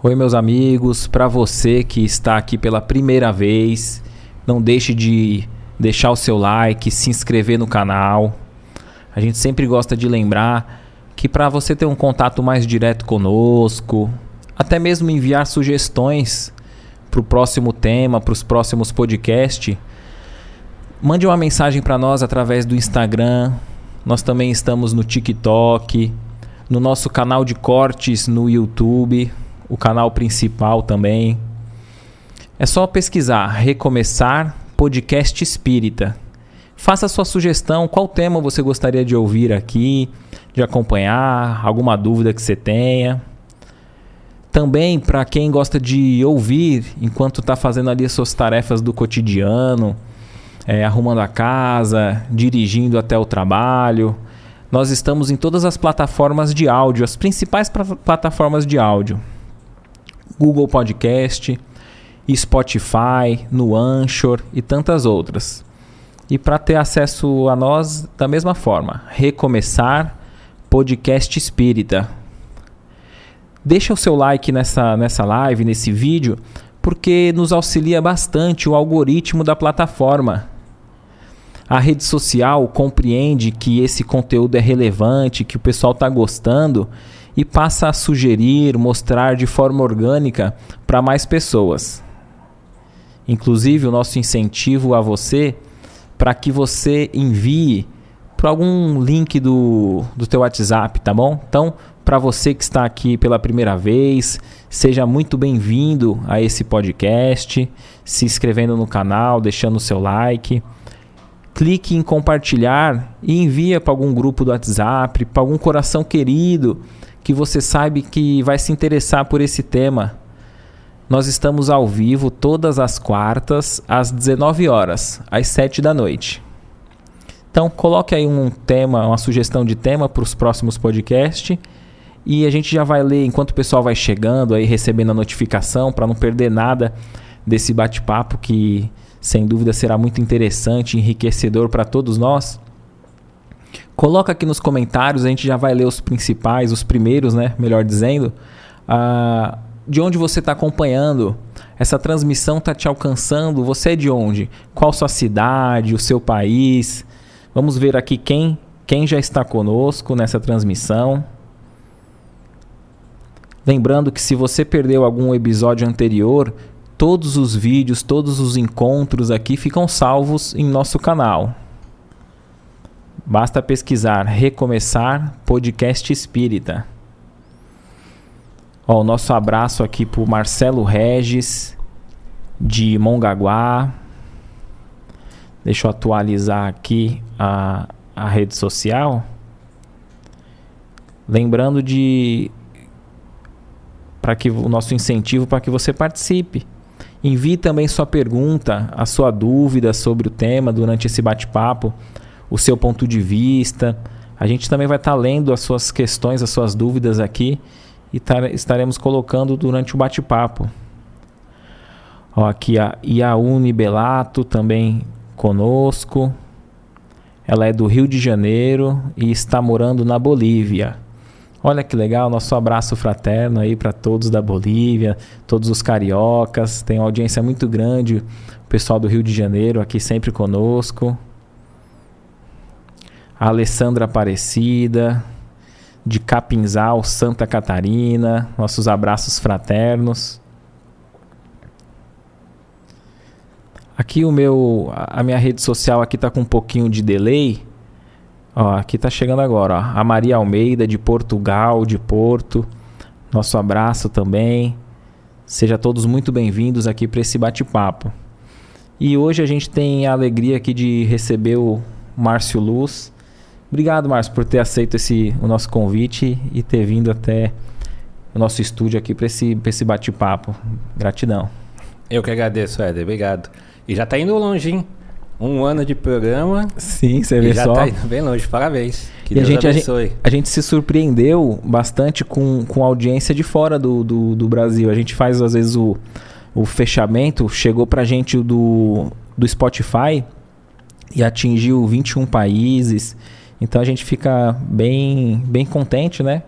Oi, meus amigos. Para você que está aqui pela primeira vez, não deixe de deixar o seu like, se inscrever no canal. A gente sempre gosta de lembrar que para você ter um contato mais direto conosco, até mesmo enviar sugestões para o próximo tema, para os próximos podcasts, mande uma mensagem para nós através do Instagram. Nós também estamos no TikTok, no nosso canal de cortes no YouTube o canal principal também. É só pesquisar Recomeçar Podcast Espírita. Faça sua sugestão, qual tema você gostaria de ouvir aqui, de acompanhar, alguma dúvida que você tenha. Também para quem gosta de ouvir enquanto está fazendo ali as suas tarefas do cotidiano, é, arrumando a casa, dirigindo até o trabalho. Nós estamos em todas as plataformas de áudio, as principais plataformas de áudio. Google Podcast, Spotify, no Anchor e tantas outras. E para ter acesso a nós da mesma forma, recomeçar podcast espírita. Deixa o seu like nessa, nessa live, nesse vídeo, porque nos auxilia bastante o algoritmo da plataforma. A rede social compreende que esse conteúdo é relevante, que o pessoal está gostando e passa a sugerir, mostrar de forma orgânica para mais pessoas. Inclusive, o nosso incentivo a você para que você envie para algum link do, do teu WhatsApp, tá bom? Então, para você que está aqui pela primeira vez, seja muito bem-vindo a esse podcast, se inscrevendo no canal, deixando o seu like. Clique em compartilhar e envia para algum grupo do WhatsApp, para algum coração querido que você sabe que vai se interessar por esse tema. Nós estamos ao vivo todas as quartas às 19 horas, às 7 da noite. Então coloque aí um tema, uma sugestão de tema para os próximos podcasts e a gente já vai ler enquanto o pessoal vai chegando aí recebendo a notificação para não perder nada desse bate-papo que sem dúvida será muito interessante, enriquecedor para todos nós. Coloca aqui nos comentários, a gente já vai ler os principais, os primeiros, né? Melhor dizendo. Uh, de onde você está acompanhando. Essa transmissão está te alcançando. Você é de onde? Qual sua cidade, o seu país? Vamos ver aqui quem, quem já está conosco nessa transmissão. Lembrando que se você perdeu algum episódio anterior, todos os vídeos, todos os encontros aqui ficam salvos em nosso canal. Basta pesquisar Recomeçar Podcast Espírita. Ó, o nosso abraço aqui para Marcelo Regis, de Mongaguá. Deixa eu atualizar aqui a, a rede social. Lembrando de para que o nosso incentivo para que você participe. Envie também sua pergunta, a sua dúvida sobre o tema durante esse bate-papo o seu ponto de vista. A gente também vai estar tá lendo as suas questões, as suas dúvidas aqui e estaremos colocando durante o bate-papo. Aqui a Iaune Belato também conosco. Ela é do Rio de Janeiro e está morando na Bolívia. Olha que legal, nosso abraço fraterno aí para todos da Bolívia, todos os cariocas. Tem uma audiência muito grande, o pessoal do Rio de Janeiro aqui sempre conosco a Alessandra Aparecida, de Capinzal, Santa Catarina. Nossos abraços fraternos. Aqui o meu, a minha rede social aqui tá com um pouquinho de delay. Ó, aqui tá chegando agora, ó. A Maria Almeida de Portugal, de Porto. Nosso abraço também. Sejam todos muito bem-vindos aqui para esse bate-papo. E hoje a gente tem a alegria aqui de receber o Márcio Luz, Obrigado, Márcio, por ter aceito esse, o nosso convite e ter vindo até o nosso estúdio aqui para esse, esse bate-papo. Gratidão. Eu que agradeço, Éder. Obrigado. E já está indo longe, hein? Um ano de programa. Sim, você vê já só. Já está bem longe. Parabéns. Que e Deus a gente, abençoe. A gente, a gente se surpreendeu bastante com, com a audiência de fora do, do, do Brasil. A gente faz, às vezes, o, o fechamento. Chegou para a gente do, do Spotify e atingiu 21 países. Então a gente fica bem, bem contente, né?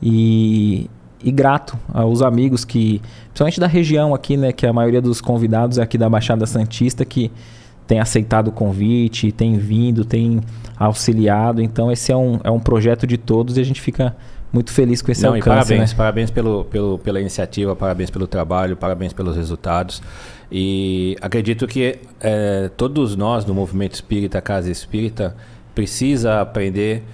E, e grato aos amigos que, principalmente da região aqui, né, que a maioria dos convidados é aqui da Baixada Santista que tem aceitado o convite, tem vindo, tem auxiliado. Então esse é um, é um projeto de todos e a gente fica muito feliz com esse Não, alcance. Parabéns, né? parabéns pelo, pelo, pela iniciativa, parabéns pelo trabalho, parabéns pelos resultados. E acredito que é, todos nós do movimento espírita, Casa Espírita, precisa aprender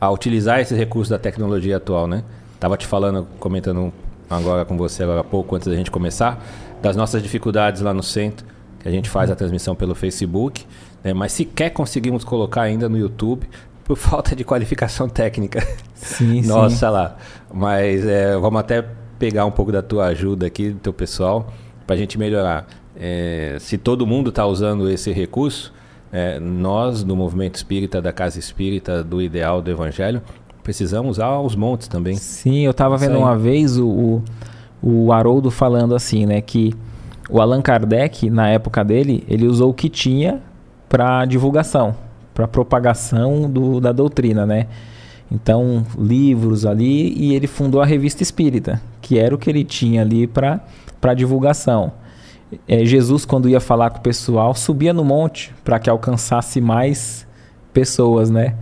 a utilizar esses recursos da tecnologia atual, né? Tava te falando, comentando agora com você agora há pouco, antes da gente começar, das nossas dificuldades lá no centro, que a gente faz a transmissão pelo Facebook, né? mas sequer conseguimos colocar ainda no YouTube por falta de qualificação técnica. Sim, Nossa sim. lá. Mas é, vamos até pegar um pouco da tua ajuda aqui, do teu pessoal, para a gente melhorar. É, se todo mundo está usando esse recurso, é, nós do movimento espírita, da casa espírita, do ideal do evangelho, precisamos usar os montes também. Sim, eu estava vendo uma vez o, o, o Haroldo falando assim, né, que o Allan Kardec, na época dele, ele usou o que tinha para divulgação, para propagação do, da doutrina, né? Então, livros ali, e ele fundou a Revista Espírita, que era o que ele tinha ali para divulgação. É, Jesus, quando ia falar com o pessoal, subia no monte para que alcançasse mais pessoas, né?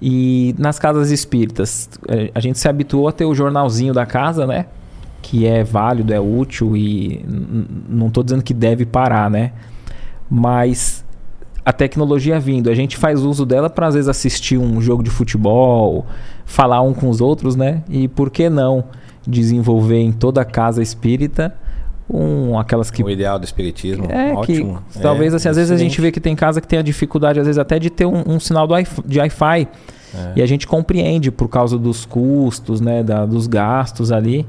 E nas casas espíritas, eh, a gente se habituou a ter o jornalzinho da casa, né? Que é válido, é útil e não estou dizendo que deve parar, né? Mas a tecnologia vindo, a gente faz uso dela para às vezes assistir um jogo de futebol, falar um com os outros, né? E por que não desenvolver em toda a casa espírita um, aquelas que O ideal do espiritismo, é ótimo. que talvez É, assim, às vezes a gente vê que tem casa que tem a dificuldade às vezes até de ter um, um sinal do de Wi-Fi É. e a gente compreende por causa dos custos, né, da, dos gastos ali.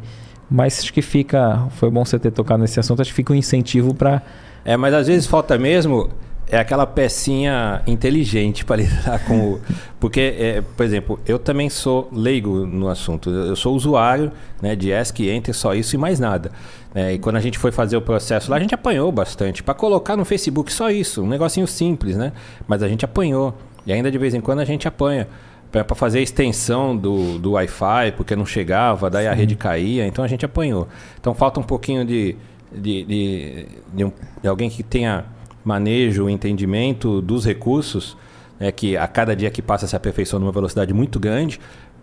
Mas acho que fica, foi bom você ter tocado nesse assunto, acho que fica um incentivo para É, mas às vezes falta mesmo é aquela pecinha inteligente para lidar com o. Porque, é, por exemplo, eu também sou leigo no assunto. Eu sou usuário né, de ESC, Enter, só isso e mais nada. né? e quando a gente foi fazer o processo lá, a gente apanhou bastante. Para colocar no Facebook só isso, um negocinho simples, né? Mas a gente apanhou. E ainda de vez em quando a gente apanha. Para fazer a extensão do, do Wi-Fi, porque não chegava, daí a rede caía, então a gente apanhou. Então falta um pouquinho de, de, de, de um- de alguém que tenha manejo, entendimento dos recursos, né, que a cada dia que passa se aperfeiçoa numa velocidade muito grande,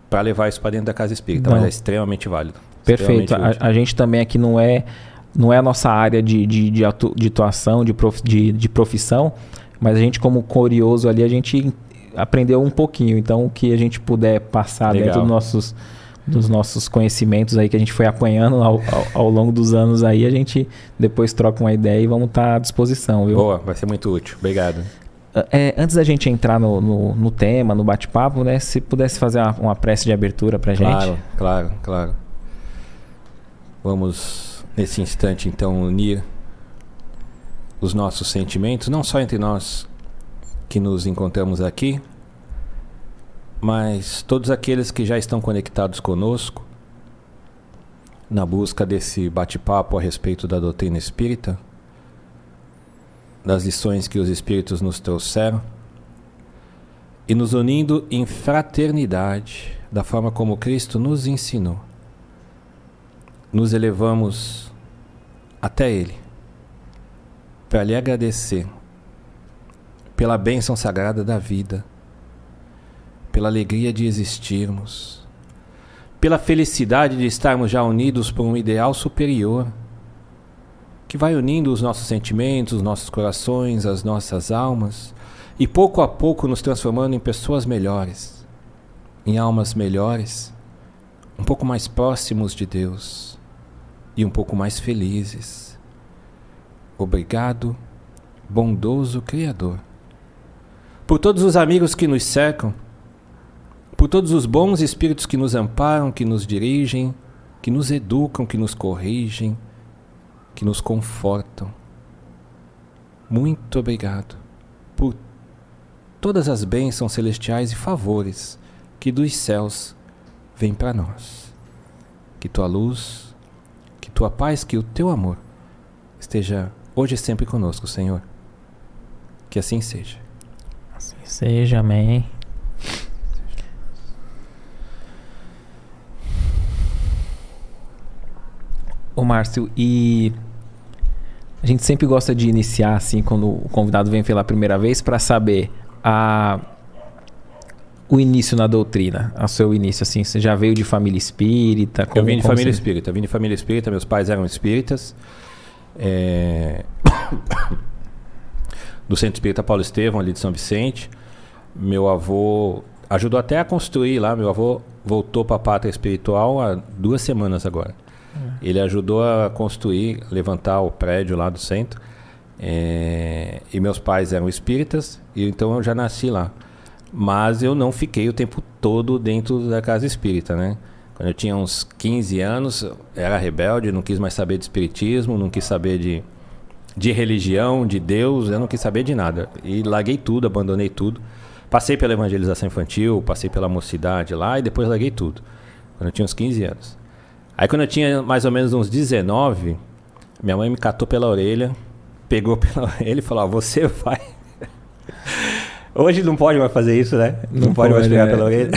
para levar isso para dentro da casa espírita. Não. Mas é extremamente válido. Perfeito. extremamente A, a gente também aqui não é não é a nossa área de, de, de, atu- de atuação, de, prof, de, de profissão, mas a gente, como curioso ali, a gente aprendeu um pouquinho. Então, o que a gente puder passar Legal. dentro dos nossos, dos nossos conhecimentos aí que a gente foi apanhando ao, ao, ao longo dos anos aí, a gente depois troca uma ideia e vamos estar à disposição, viu? Boa, vai ser muito útil. Obrigado. É, antes da gente entrar no, no, no tema, no bate-papo, né? Se pudesse fazer uma, uma prece de abertura pra gente. Claro, claro, claro. Vamos, nesse instante, então, unir os nossos sentimentos, não só entre nós que nos encontramos aqui, mas todos aqueles que já estão conectados conosco na busca desse bate-papo a respeito da doutrina espírita, das lições que os espíritos nos trouxeram e nos unindo em fraternidade, da forma como Cristo nos ensinou. Nos elevamos até Ele para lhe agradecer pela bênção sagrada da vida, pela alegria de existirmos, pela felicidade de estarmos já unidos por um ideal superior que vai unindo os nossos sentimentos, os nossos corações, as nossas almas e pouco a pouco nos transformando em pessoas melhores, em almas melhores, um pouco mais próximos de Deus e um pouco mais felizes. Obrigado, bondoso Criador, por todos os amigos que nos cercam, por todos os bons espíritos que nos amparam, que nos dirigem, que nos educam, que nos corrigem, que nos confortam. Muito obrigado por todas as bênçãos celestiais e favores que dos céus vêm para nós. Que tua luz, que tua paz, que o teu amor esteja hoje e sempre conosco, Senhor. Que assim seja. Assim seja, amém. Márcio, e a gente sempre gosta de iniciar assim quando o convidado vem pela primeira vez para saber a o início na doutrina, o seu início assim, você já veio de família espírita? Como, eu vim de família você... espírita, vim de família espírita, meus pais eram espíritas. É... do Centro Espírita Paulo Estevão, ali de São Vicente. Meu avô ajudou até a construir lá, meu avô voltou para a pátria espiritual há duas semanas agora. É. Ele ajudou a construir, levantar o prédio lá do centro. É... e meus pais eram espíritas, e então eu já nasci lá. Mas eu não fiquei o tempo todo dentro da casa espírita, né? Quando eu tinha uns 15 anos, era rebelde, não quis mais saber de espiritismo, não quis saber de, de religião, de Deus, eu não quis saber de nada. E larguei tudo, abandonei tudo. Passei pela evangelização infantil, passei pela mocidade lá e depois larguei tudo. Quando eu tinha uns 15 anos. Aí quando eu tinha mais ou menos uns 19, minha mãe me catou pela orelha, pegou pela orelha e falou: "Você vai Hoje não pode mais fazer isso, né? Não, não pode, pode, mais pegar é. pela orelha.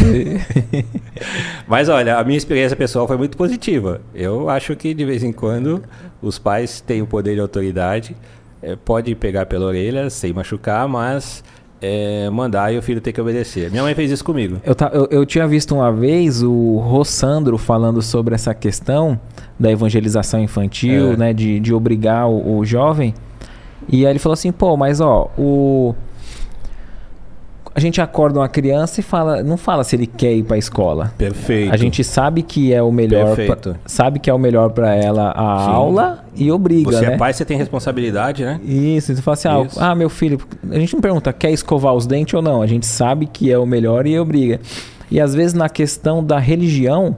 Mas olha, a minha experiência pessoal foi muito positiva. Eu acho que de vez em quando os pais têm o poder de autoridade, é, pode pegar pela orelha sem machucar, mas é, mandar e o filho tem que obedecer. Minha mãe fez isso comigo. Eu, eu, eu, tinha visto uma vez o Rossandro falando sobre essa questão da evangelização infantil, é. né? De, de obrigar o, o jovem. E aí ele falou assim, pô, mas ó, o a gente acorda uma criança e fala, não fala se ele quer ir para a escola. Perfeito. A gente sabe que é o melhor, pra, sabe que é o melhor para ela a Sim. aula e obriga, Você é né? é pai, você tem responsabilidade, né? Isso, você fala assim, ah, ah, meu filho, a gente não pergunta quer escovar os dentes ou não, a gente sabe que é o melhor e obriga. E às vezes na questão da religião,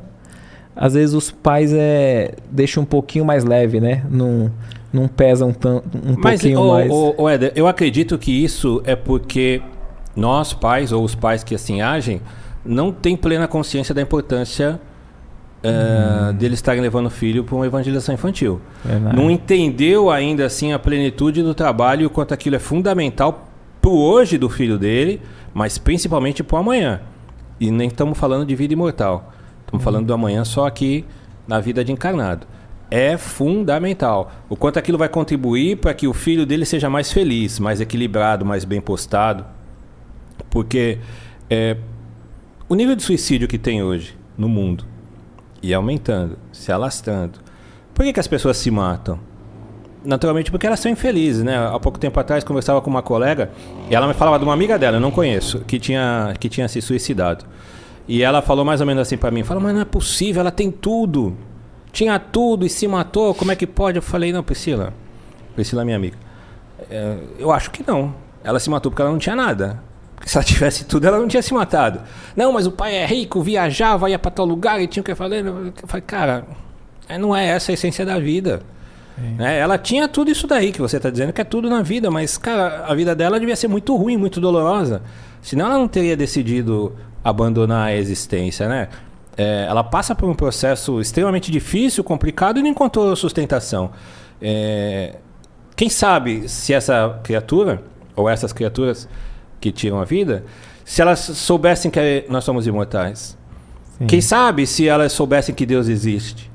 às vezes os pais é deixam um pouquinho mais leve, né? Não não pesam tanto um Mas, pouquinho o, mais. O, o Éder, eu acredito que isso é porque nós, pais, ou os pais que assim agem, não têm plena consciência da importância uh, hum. deles estarem levando o filho para uma evangelização infantil. Verdade. Não entendeu ainda assim a plenitude do trabalho e o quanto aquilo é fundamental para o hoje do filho dele, mas principalmente para o amanhã. E nem estamos falando de vida imortal. Estamos hum. falando do amanhã só aqui na vida de encarnado. É fundamental. O quanto aquilo vai contribuir para que o filho dele seja mais feliz, mais equilibrado, mais bem postado. Porque é, o nível de suicídio que tem hoje no mundo e aumentando, se alastrando. Por que, que as pessoas se matam? Naturalmente porque elas são infelizes, né? Há pouco tempo atrás conversava com uma colega e ela me falava de uma amiga dela, eu não conheço, que tinha, que tinha se suicidado. E ela falou mais ou menos assim para mim, falou, mas não é possível, ela tem tudo. Tinha tudo e se matou, como é que pode? Eu falei, não, Priscila, Priscila é minha amiga. É, eu acho que não. Ela se matou porque ela não tinha nada. Se ela tivesse tudo, ela não tinha se matado. Não, mas o pai é rico, viajava, ia para tal lugar e tinha o que fazer. Eu falei, cara, é, não é essa a essência da vida. É, ela tinha tudo isso daí que você está dizendo que é tudo na vida, mas, cara, a vida dela devia ser muito ruim, muito dolorosa. Senão ela não teria decidido abandonar a existência, né? É, ela passa por um processo extremamente difícil, complicado e não encontrou sustentação. É, quem sabe se essa criatura, ou essas criaturas, que tiram a vida, se elas soubessem que nós somos imortais. Sim. Quem sabe se elas soubessem que Deus existe?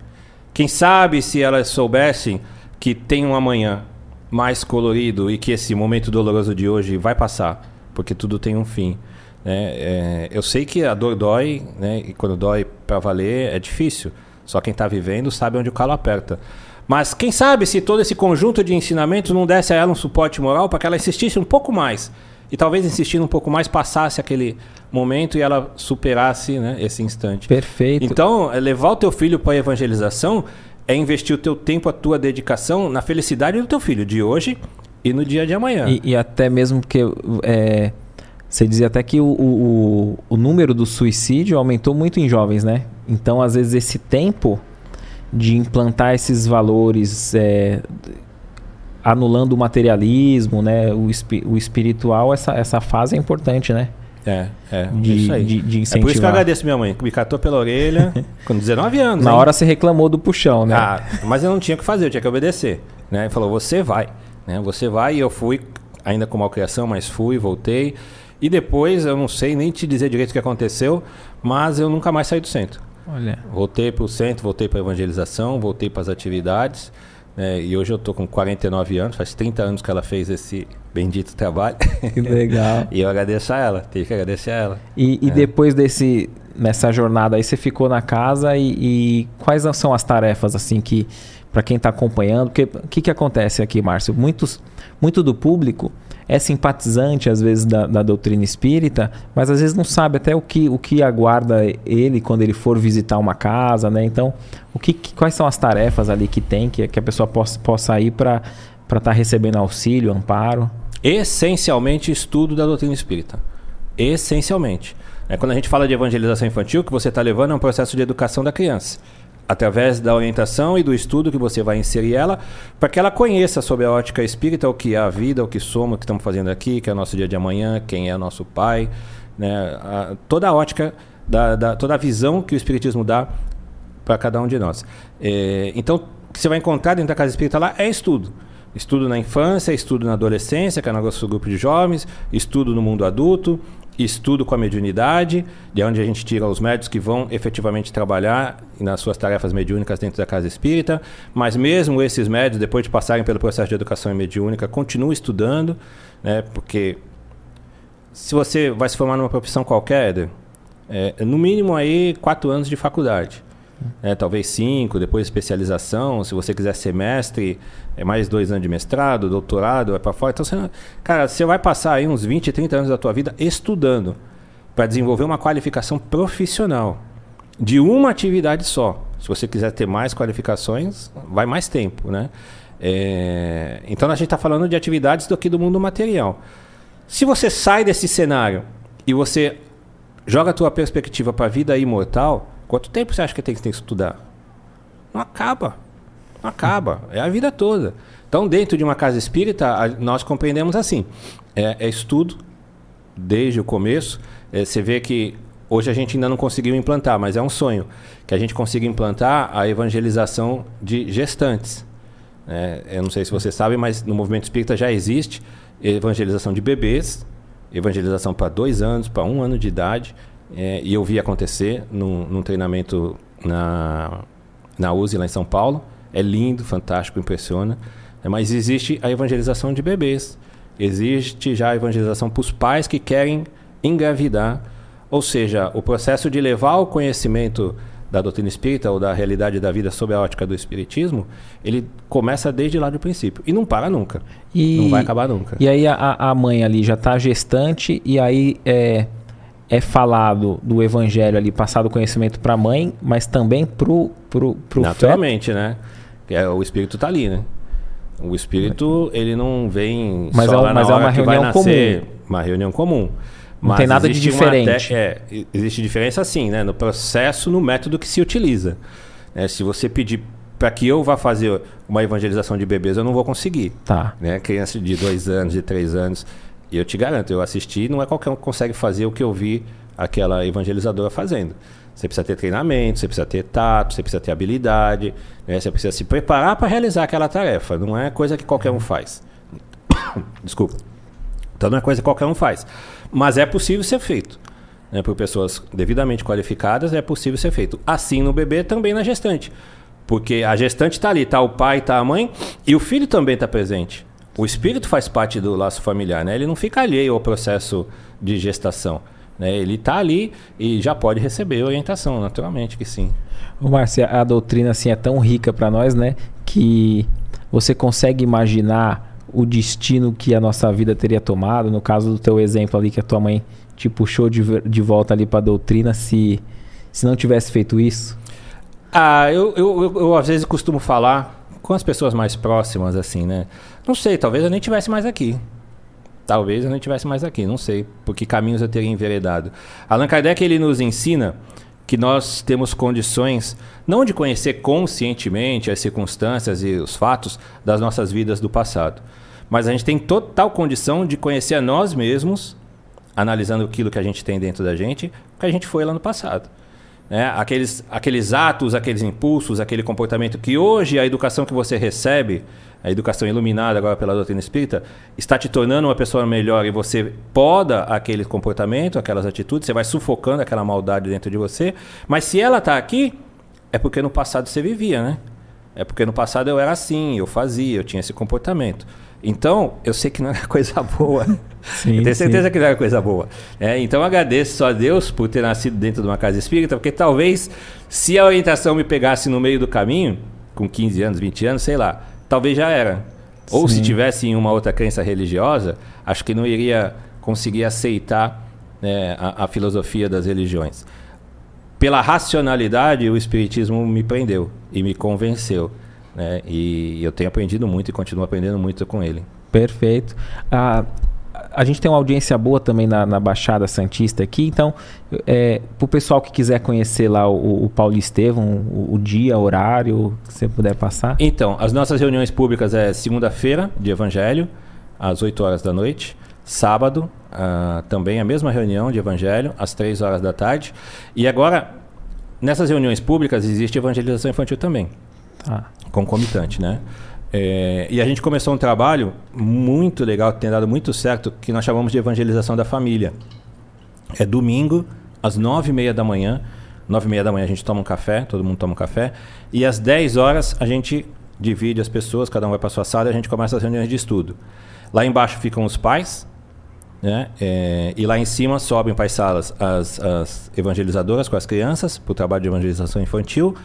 Quem sabe se elas soubessem que tem um amanhã mais colorido e que esse momento doloroso de hoje vai passar, porque tudo tem um fim. Né? É, eu sei que a dor dói, né? e quando dói para valer é difícil. Só quem está vivendo sabe onde o calo aperta. Mas quem sabe se todo esse conjunto de ensinamentos não desse a ela um suporte moral para que ela insistisse um pouco mais e talvez insistindo um pouco mais passasse aquele momento e ela superasse né, esse instante. Perfeito. Então, é levar o teu filho para a evangelização é investir o teu tempo, a tua dedicação na felicidade do teu filho de hoje e no dia de amanhã. E, e até mesmo porque é, você dizia até que o, o, o número do suicídio aumentou muito em jovens, né? Então, às vezes, esse tempo de implantar esses valores é, anulando o materialismo, né? O, o espiritual, essa, essa fase é importante, né? É, é. De, isso aí. De, de incentivar. É por isso que eu agradeço minha mãe, que me catou pela orelha com 19 anos. Na hein? hora você reclamou do puxão, né? Ah, mas eu não tinha o que fazer, eu tinha que obedecer. Né? Ele falou, você vai. Né? Você vai e eu fui, ainda com malcriação, mas fui, voltei. E depois, eu não sei nem te dizer direito o que aconteceu, mas eu nunca mais saí do centro. Olha. Voltei para o centro, voltei para a evangelização, voltei para as atividades. Né? E hoje eu estou com 49 anos, faz 30 anos que ela fez esse bendito trabalho. Que legal. e eu agradeço a ela, tenho que agradecer a ela. E, e É. depois desse nessa jornada aí você ficou na casa e, e quais são as tarefas assim que para quem está acompanhando? Porque o que, que acontece aqui, Márcio? Muitos, muito do público é simpatizante às vezes da, da doutrina espírita, mas às vezes não sabe até o que, o que aguarda ele quando ele for visitar uma casa, né? Então, o que, quais são as tarefas ali que tem que, que a pessoa possa, possa ir para estar recebendo auxílio, amparo? Essencialmente estudo da doutrina espírita. Essencialmente. É, quando a gente fala de evangelização infantil, o que você está levando é um processo de educação da criança. Através da orientação e do estudo que você vai inserir ela, para que ela conheça sobre a ótica espírita o que é a vida, o que somos, o que estamos fazendo aqui, que é o nosso dia de amanhã, quem é nosso pai, né? A- toda a ótica, da, da- toda a visão que o Espiritismo dá para cada um de nós. É, então, o que você vai encontrar dentro da casa espírita lá é estudo. Estudo na infância, estudo na adolescência, que é o nosso grupo de jovens, estudo no mundo adulto, estudo com a mediunidade, de onde a gente tira os médicos que vão efetivamente trabalhar nas suas tarefas mediúnicas dentro da casa espírita, mas mesmo esses médicos, depois de passarem pelo processo de educação mediúnica, continuam estudando, né, porque se você vai se formar numa profissão qualquer, é, no mínimo aí quatro anos de faculdade. Né? talvez cinco, depois especialização. Se você quiser ser mestre, é mais dois anos de mestrado, doutorado, vai para fora. Então, você, cara, você vai passar aí uns 20, 30 anos da tua vida estudando para desenvolver uma qualificação profissional de uma atividade só. Se você quiser ter mais qualificações, vai mais tempo, né? É, Então a gente está falando de atividades do que do mundo material. Se você sai desse cenário e você joga a tua perspectiva para a vida imortal, quanto tempo você acha que tem que tem que estudar? Não acaba. Não acaba. É a vida toda. Então, dentro de uma casa espírita, nós compreendemos assim: é, é estudo desde o começo. É, você vê que hoje a gente ainda não conseguiu implantar, mas é um sonho que a gente consiga implantar a evangelização de gestantes. É, eu não sei se você sabe, mas no movimento espírita já existe evangelização de bebês, evangelização para dois anos, para um ano de idade. É, e eu vi acontecer num, num treinamento na, na USE, lá em São Paulo. É lindo, fantástico, impressiona. É, mas existe a evangelização de bebês. Existe já a evangelização para os pais que querem engravidar. Ou seja, o processo de levar o conhecimento da doutrina espírita ou da realidade da vida sob a ótica do espiritismo, ele começa desde lá do princípio. E não para nunca. E, Não vai acabar nunca. E aí a, a mãe ali já está gestante e aí é, é falado do evangelho ali, passado o conhecimento para a mãe, mas também pro, pro, pro feto. Naturalmente, né? É, o espírito está ali, né? O espírito, ele não vem Mas só é lá na mas é hora uma que vai reunião nascer. Uma reunião comum. Não tem nada de diferente. te- é, existe diferença sim, né? No processo, no método que se utiliza. É, se você pedir para que eu vá fazer uma evangelização de bebês, eu não vou conseguir. Tá. né? Criança de dois anos, de três anos. E eu te garanto, eu assisti, não é qualquer um que consegue fazer o que eu vi aquela evangelizadora fazendo. Você precisa ter treinamento, você precisa ter tato, você precisa ter habilidade, né? você precisa se preparar para realizar aquela tarefa. Não é coisa que qualquer um faz. Desculpa. Então não é coisa que qualquer um faz. Mas é possível ser feito. Né? Por pessoas devidamente qualificadas, é possível ser feito. Assim no bebê, também na gestante. Porque a gestante está ali, está o pai, está a mãe, e o filho também está presente. O espírito faz parte do laço familiar, né? Ele não fica alheio ao processo de gestação. Né? Ele está ali e já pode receber orientação, naturalmente que sim. Ô, Márcio, a doutrina assim é tão rica para nós, né, que você consegue imaginar o destino que a nossa vida teria tomado, no caso do teu exemplo ali que a tua mãe te puxou de, de volta ali para a doutrina, se se não tivesse feito isso. Ah, eu, eu, eu, eu às vezes costumo falar com as pessoas mais próximas, assim, né? Não sei, talvez eu nem tivesse mais aqui. Talvez eu nem tivesse mais aqui, não sei, porque caminhos eu teria enveredado. Allan Kardec ele nos ensina que nós temos condições não de conhecer conscientemente as circunstâncias e os fatos das nossas vidas do passado, mas a gente tem total condição de conhecer a nós mesmos, analisando aquilo que a gente tem dentro da gente, o que a gente foi lá no passado. Né? aqueles, aqueles atos, aqueles impulsos, aquele comportamento que hoje a educação que você recebe, a educação iluminada agora pela doutrina espírita, está te tornando uma pessoa melhor e você poda aquele comportamento, aquelas atitudes, você vai sufocando aquela maldade dentro de você. Mas se ela está aqui, é porque no passado você vivia, né? É porque no passado eu era assim, eu fazia, eu tinha esse comportamento. Então, eu sei que não era coisa boa. Sim, eu tenho certeza sim. que não era coisa boa. É, então, agradeço só a Deus por ter nascido dentro de uma casa espírita, porque talvez, se a orientação me pegasse no meio do caminho, com 15 anos, 20 anos, sei lá, talvez já era. Ou sim. se tivesse em uma outra crença religiosa, acho que não iria conseguir aceitar né, a, a filosofia das religiões. Pela racionalidade, o Espiritismo me prendeu e me convenceu. Né? E eu tenho aprendido muito e continuo aprendendo muito com ele. Perfeito. Ah, a gente tem uma audiência boa também na, na Baixada Santista aqui, então, é, para o pessoal que quiser conhecer lá o, o Paulo Estevam, o, o, dia, horário, que você puder passar. Então, as nossas reuniões públicas é segunda-feira, de Evangelho, às 8 horas da noite. Sábado, uh, também a mesma reunião de Evangelho, às 3 horas da tarde. E agora, nessas reuniões públicas, existe evangelização infantil também. Tá concomitante, né? É, e a gente começou um trabalho muito legal, que tem dado muito certo, que nós chamamos de evangelização da família. É domingo, às nove e meia da manhã. Nove e meia da manhã a gente toma um café, todo mundo toma um café. E às dez horas a gente divide as pessoas, cada um vai para sua sala e a gente começa as reuniões de estudo. Lá embaixo ficam os pais, né? É, e lá em cima sobem para as salas as, as evangelizadoras com as crianças, para o trabalho de evangelização infantil,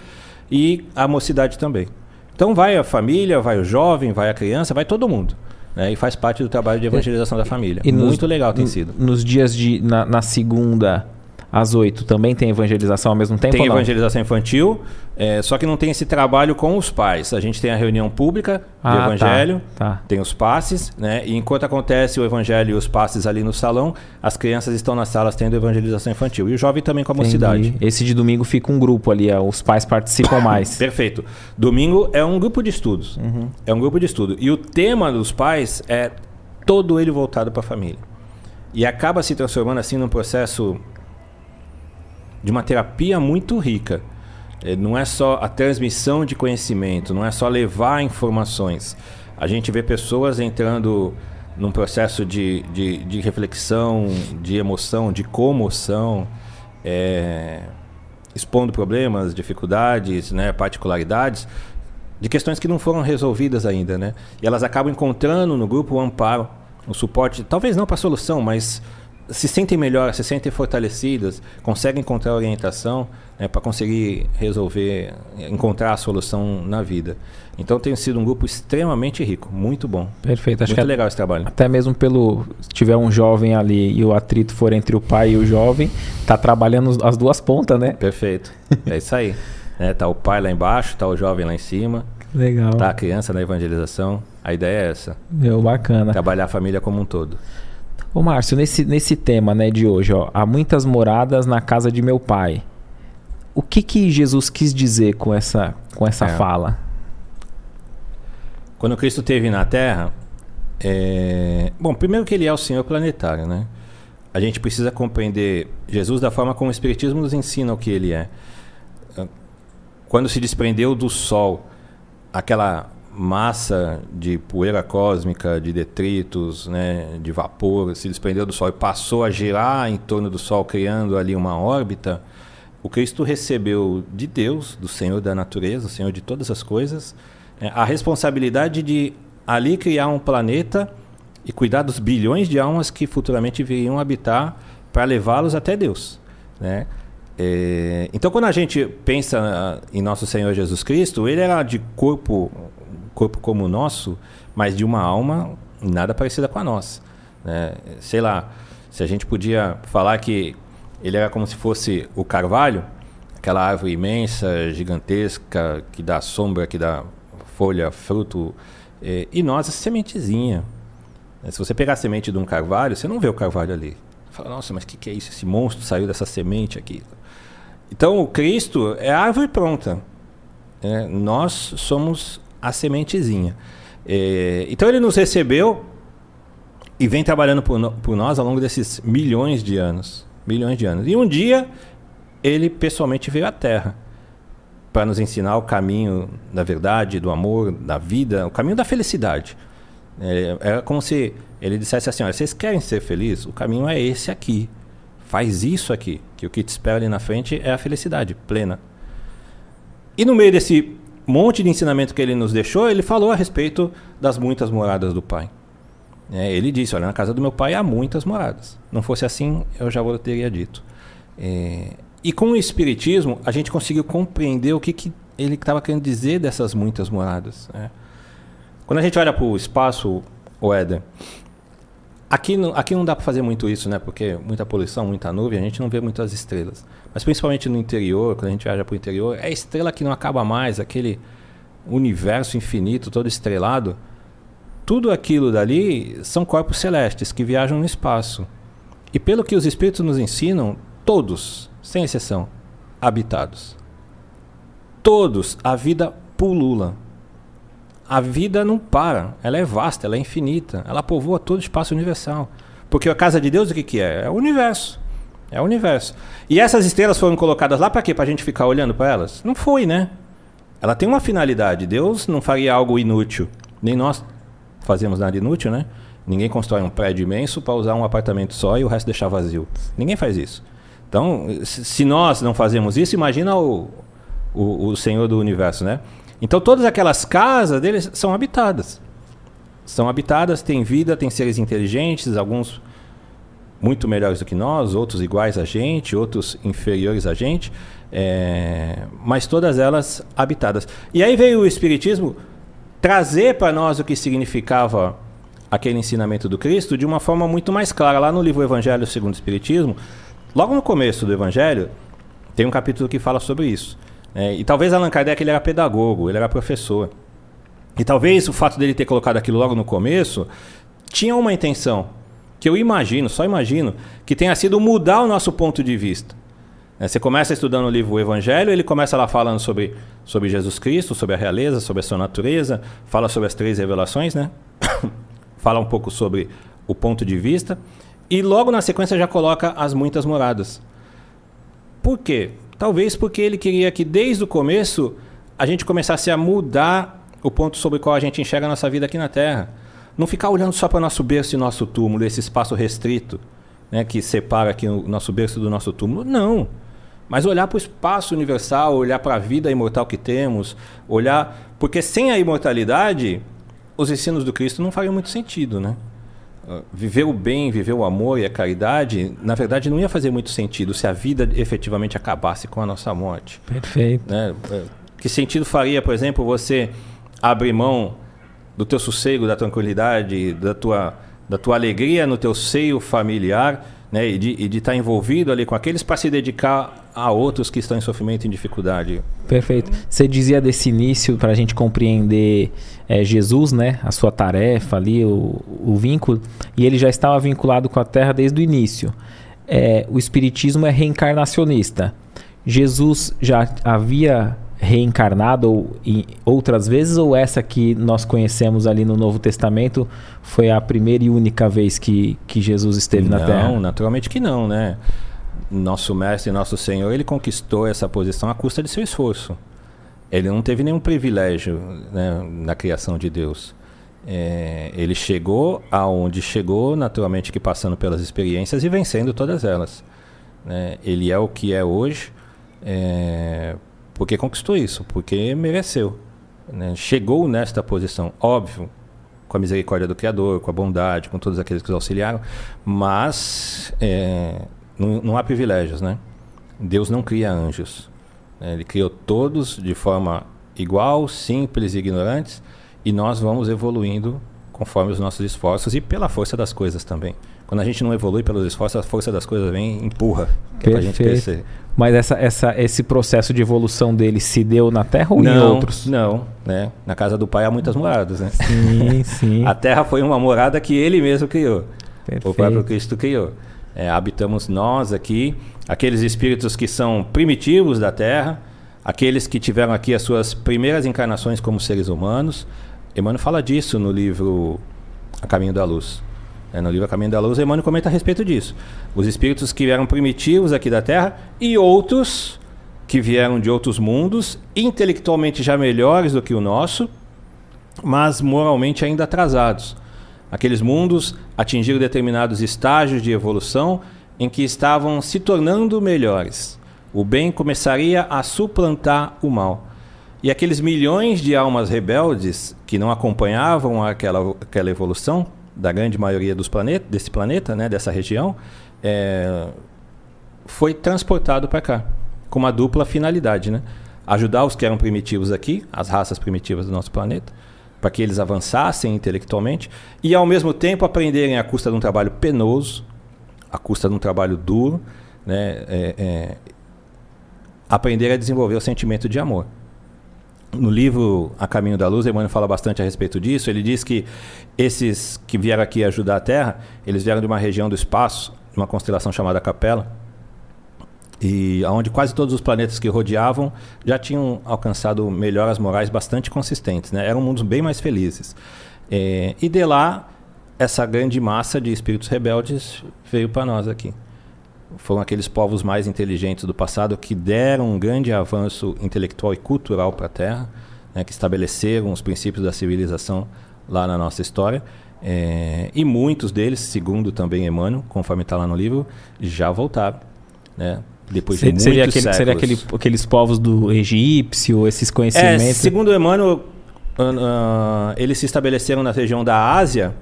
e a mocidade também. Então vai a família, vai o jovem, vai a criança, vai todo mundo. Né? E faz parte do trabalho de evangelização da família. Muito nos, legal tem sido. Nos dias de. na, na segunda às 8 também tem evangelização ao mesmo tempo? Tem evangelização infantil, é, só que não tem esse trabalho com os pais. A gente tem a reunião pública ah, do tá, evangelho, tá, tá. tem os passes, né? E enquanto acontece o evangelho e os passes ali no salão, as crianças estão nas salas tendo evangelização infantil. E o jovem também com a mocidade. Esse de domingo fica um grupo ali, os pais participam mais. Perfeito. Domingo é um grupo de estudos. Uhum. É um grupo de estudo. E o tema dos pais é todo ele voltado para a família. E acaba se transformando assim num processo de uma terapia muito rica. É, não é só a transmissão de conhecimento, não é só levar informações. A gente vê pessoas entrando num processo de, de, de reflexão, de emoção, de comoção, é, expondo problemas, dificuldades, né, particularidades, de questões que não foram resolvidas ainda. Né? E elas acabam encontrando no grupo o amparo, o suporte, talvez não para a solução, mas se sentem melhor, se sentem fortalecidas, conseguem encontrar orientação né, para conseguir resolver, encontrar a solução na vida. Então tem sido um grupo extremamente rico, muito bom. Perfeito, acho muito que legal esse trabalho. Até mesmo pelo se tiver um jovem ali e o atrito for entre o pai e o jovem, tá trabalhando as duas pontas, né? Perfeito. É isso aí. é, tá o pai lá embaixo, tá o jovem lá em cima. Legal. Tá a criança na evangelização. A ideia é essa. Meu, bacana. Trabalhar a família como um todo. Ô Márcio, nesse, nesse tema né, de hoje, ó, há muitas moradas na casa de meu pai. O que, que Jesus quis dizer com essa, com essa é. fala? Quando Cristo esteve na Terra, é... bom, primeiro que ele é o Senhor planetário, né? A gente precisa compreender Jesus da forma como o Espiritismo nos ensina o que ele é. Quando se desprendeu do Sol, aquela massa de poeira cósmica, de detritos, né, de vapor, se desprendeu do Sol e passou a girar em torno do Sol, criando ali uma órbita, o Cristo recebeu de Deus, do Senhor da natureza, o Senhor de todas as coisas, né, a responsabilidade de ali criar um planeta e cuidar dos bilhões de almas que futuramente viriam habitar para levá-los até Deus. Né? É, então, quando a gente pensa ah, em nosso Senhor Jesus Cristo, ele era de corpo corpo como o nosso, mas de uma alma nada parecida com a nossa. Né? Sei lá, se a gente podia falar que ele era como se fosse o carvalho, aquela árvore imensa, gigantesca, que dá sombra, que dá folha, fruto, e, e nós a sementezinha. Se você pegar a semente de um carvalho, você não vê o carvalho ali. Você fala, nossa, mas o que, que é isso? Esse monstro saiu dessa semente aqui. Então, o Cristo é a árvore pronta. É, nós somos a sementezinha. É, então ele nos recebeu e vem trabalhando por, por, nós ao longo desses milhões de anos. Milhões de anos. E um dia ele pessoalmente veio à Terra para nos ensinar o caminho da verdade, do amor, da vida, o caminho da felicidade. É, é como se ele dissesse assim: olha, vocês querem ser felizes? O caminho é esse aqui. Faz isso aqui, que o que te espera ali na frente é a felicidade plena. E no meio desse monte de ensinamento que ele nos deixou, ele falou a respeito das muitas moradas do Pai. É, ele disse: Olha, na casa do meu pai há muitas moradas. Não fosse assim, eu já teria dito. É, e com o Espiritismo, a gente conseguiu compreender o que, que ele estava querendo dizer dessas muitas moradas. Né? Quando a gente olha para o espaço, o Éder, aqui aqui não dá para fazer muito isso, né? porque muita poluição, muita nuvem, a gente não vê muitas estrelas. Mas principalmente no interior, quando a gente viaja para o interior, é estrela que não acaba mais, aquele universo infinito, todo estrelado. Tudo aquilo dali são corpos celestes que viajam no espaço. E pelo que os espíritos nos ensinam, todos sem exceção, habitados. Todos, a vida pulula. A vida não para, ela é vasta, ela é infinita, ela povoa todo o espaço universal. Porque a casa de Deus o que, que é? É o universo. É o universo. E essas estrelas foram colocadas lá para quê? Para a gente ficar olhando para elas? Não foi, né? Ela tem uma finalidade. Deus não faria algo inútil. Nem nós fazemos nada inútil, né? Ninguém constrói um prédio imenso para usar um apartamento só e o resto deixar vazio. Ninguém faz isso. Então, se nós não fazemos isso, imagina o, o, o Senhor do Universo, né? Então, todas aquelas casas deles são habitadas. São habitadas, têm vida, têm seres inteligentes, alguns muito melhores do que nós, outros iguais a gente, outros inferiores a gente, é, mas todas elas habitadas. E aí veio o Espiritismo trazer para nós o que significava aquele ensinamento do Cristo de uma forma muito mais clara. Lá no livro Evangelho segundo o Espiritismo, Logo no começo do Evangelho, tem um capítulo que fala sobre isso. É, e talvez Allan Kardec ele era pedagogo, ele era professor. E talvez o fato dele ter colocado aquilo logo no começo tinha uma intenção, que eu imagino, só imagino, que tenha sido mudar o nosso ponto de vista. É, você começa estudando o livro o Evangelho, ele começa lá falando sobre, sobre Jesus Cristo, sobre a realeza, sobre a sua natureza, fala sobre as três revelações, né? fala um pouco sobre o ponto de vista. E logo na sequência já coloca as muitas moradas. Por quê? Talvez porque ele queria que desde o começo a gente começasse a mudar o ponto sobre o qual a gente enxerga a nossa vida aqui na Terra. Não ficar olhando só para nosso berço e nosso túmulo, esse espaço restrito né, que separa aqui o nosso berço do nosso túmulo. Não. Mas olhar para o espaço universal, olhar para a vida imortal que temos, olhar. Porque sem a imortalidade, os ensinos do Cristo não fariam muito sentido, né? viver o bem, viver o amor e a caridade, na verdade não ia fazer muito sentido se a vida efetivamente acabasse com a nossa morte. Perfeito. Né? É, que sentido faria, por exemplo, você abrir mão do teu sossego, da tranquilidade, da tua, da tua alegria no teu seio familiar, né? E de estar tá envolvido ali com aqueles para se dedicar a outros que estão em sofrimento e em dificuldade. Perfeito. Você dizia desse início para a gente compreender é, Jesus, né? A sua tarefa ali, o, o vínculo, e ele já estava vinculado com a Terra desde o início. É, o Espiritismo é reencarnacionista. Jesus já havia reencarnado ou, outras vezes ou essa que nós conhecemos ali no Novo Testamento foi a primeira e única vez que, que Jesus esteve não, na Terra? Não, naturalmente que não, né? Nosso mestre, nosso Senhor, ele conquistou essa posição à custa de seu esforço. Ele não teve nenhum privilégio né, na criação de Deus. É, ele chegou aonde chegou, naturalmente que passando pelas experiências e vencendo todas elas. Né? Ele é o que é hoje é, porque conquistou isso, porque mereceu. Né? Chegou nesta posição, óbvio, com a misericórdia do Criador, com a bondade, com todos aqueles que os auxiliaram, mas é, não, não, há privilégios, né? Deus não cria anjos. Né? Ele criou todos de forma igual, simples e ignorantes, e nós vamos evoluindo conforme os nossos esforços e pela força das coisas também. Quando a gente não evolui pelos esforços, a força das coisas vem empurra para a gente crescer. Mas essa, essa, esse processo de evolução dele se deu na Terra ou não, em outros? Não, né? Na casa do Pai há muitas moradas, né? Sim, sim. a Terra foi uma morada que Ele mesmo criou. Perfeito. O próprio Cristo criou. É, habitamos nós aqui, aqueles espíritos que são primitivos da Terra, aqueles que tiveram aqui as suas primeiras encarnações como seres humanos. Emmanuel fala disso no livro A Caminho da Luz. É, no livro A Caminho da Luz, Emmanuel comenta a respeito disso. Os espíritos que vieram primitivos aqui da Terra e outros que vieram de outros mundos, intelectualmente já melhores do que o nosso, mas moralmente ainda atrasados. Aqueles mundos atingiram determinados estágios de evolução em que estavam se tornando melhores. O bem começaria a suplantar o mal. E aqueles milhões de almas rebeldes que não acompanhavam aquela, aquela evolução da grande maioria dos planetas, desse planeta, né, dessa região, é, foi transportado para cá com uma dupla finalidade, né? Ajudar os que eram primitivos aqui, as raças primitivas do nosso planeta, para que eles avançassem intelectualmente e ao mesmo tempo aprenderem à custa de um trabalho penoso, à custa de um trabalho duro, né? É, é, aprender a desenvolver o sentimento de amor. No livro A Caminho da Luz, Emmanuel fala bastante a respeito disso. Ele diz que esses que vieram aqui ajudar a Terra, eles vieram de uma região do espaço, de uma constelação chamada Capela, e onde quase todos os planetas que rodeavam já tinham alcançado melhoras morais bastante consistentes, né? Eram mundos bem mais felizes. É, e de lá, essa grande massa de espíritos rebeldes veio para nós aqui. Foram aqueles povos mais inteligentes do passado que deram um grande avanço intelectual e cultural para a Terra, né? que estabeleceram os princípios da civilização lá na nossa história. É, e muitos deles, segundo também Emmanuel, conforme está lá no livro, já voltaram. Né? Depois seria, de seria, aquele, seria aquele, aqueles povos do egípcio, esses conhecimentos? É, segundo Emmanuel, uh, uh, eles se estabeleceram na região da Ásia,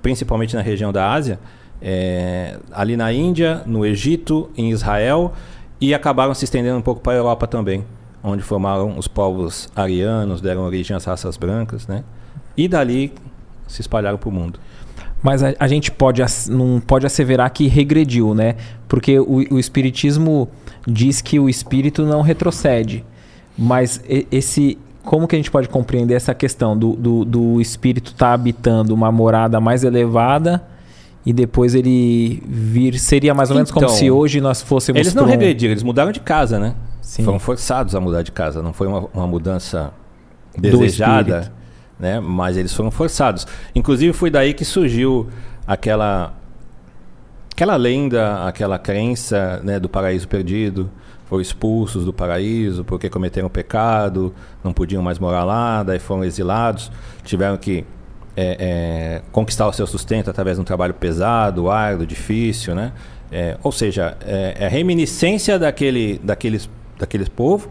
principalmente na região da Ásia, é, ali na Índia, no Egito, em Israel, e acabaram se estendendo um pouco para a Europa também, onde formaram os povos arianos, deram origem às raças brancas, né? E dali se espalharam para o mundo. Mas a, a, gente pode, não pode asseverar que regrediu, né? Porque o, o Espiritismo diz que o espírito não retrocede. Mas esse. Como que a gente pode compreender essa questão do, do, do espírito estar tá habitando uma morada mais elevada e depois ele vir. Seria mais ou menos então, como se hoje nós fôssemos. Eles não regrediram, eles mudaram de casa, né? Sim. Foram forçados a mudar de casa, não foi uma, uma mudança desejada né? Mas eles foram forçados. Inclusive foi daí que surgiu aquela aquela lenda, aquela crença, né, do paraíso perdido. Foram expulsos do paraíso porque cometeram pecado, não podiam mais morar lá, daí foram exilados, tiveram que é, é, conquistar o seu sustento através de um trabalho pesado, árduo, difícil, né? É, ou seja, é, é reminiscência daquele, daqueles, daqueles povos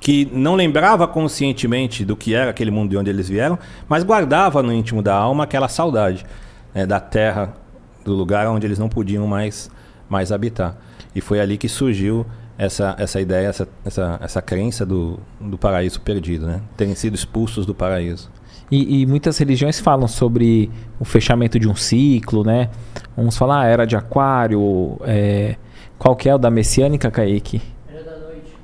que não lembrava conscientemente do que era aquele mundo de onde eles vieram, mas guardava no íntimo da alma aquela saudade né, da terra, do lugar onde eles não podiam mais, mais habitar. E foi ali que surgiu essa, essa ideia, essa, essa, essa crença do, do paraíso perdido, né? terem sido expulsos do paraíso. E, e, muitas religiões falam sobre o fechamento de um ciclo, né? Uns falam, ah, era de aquário, é... qual que é o da messiânica, Kaique?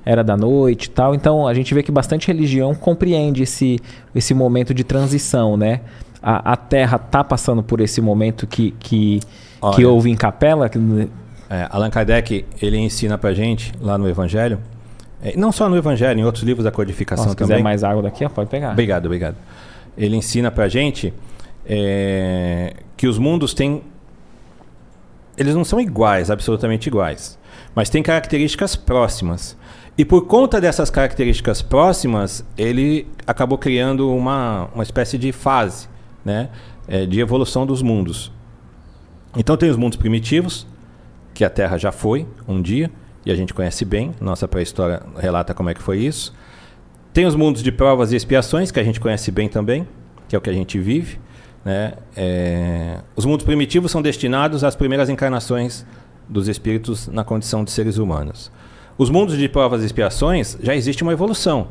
era da noite e tal. Então a gente vê que bastante religião compreende esse, esse momento de transição, né? A, a Terra está passando por esse momento que, que, Olha, que houve em Capela. É, Allan Kardec ele ensina para gente lá no Evangelho, é, não só no Evangelho, em outros livros da codificação Nossa, também. Se quiser mais água daqui, ó, pode pegar. Obrigado, obrigado. Ele ensina para gente é, que os mundos têm eles não são iguais, absolutamente iguais, mas têm características próximas. E por conta dessas características próximas, ele acabou criando uma, uma espécie de fase né, é, de evolução dos mundos. Então tem os mundos primitivos, que a Terra já foi um dia, e a gente conhece bem, nossa pré-história relata como é que foi isso. Tem os mundos de provas e expiações, que a gente conhece bem também, que é o que a gente vive. Né? É... Os mundos primitivos são destinados às primeiras encarnações dos espíritos na condição de seres humanos. Os mundos de provas e expiações já existe uma evolução,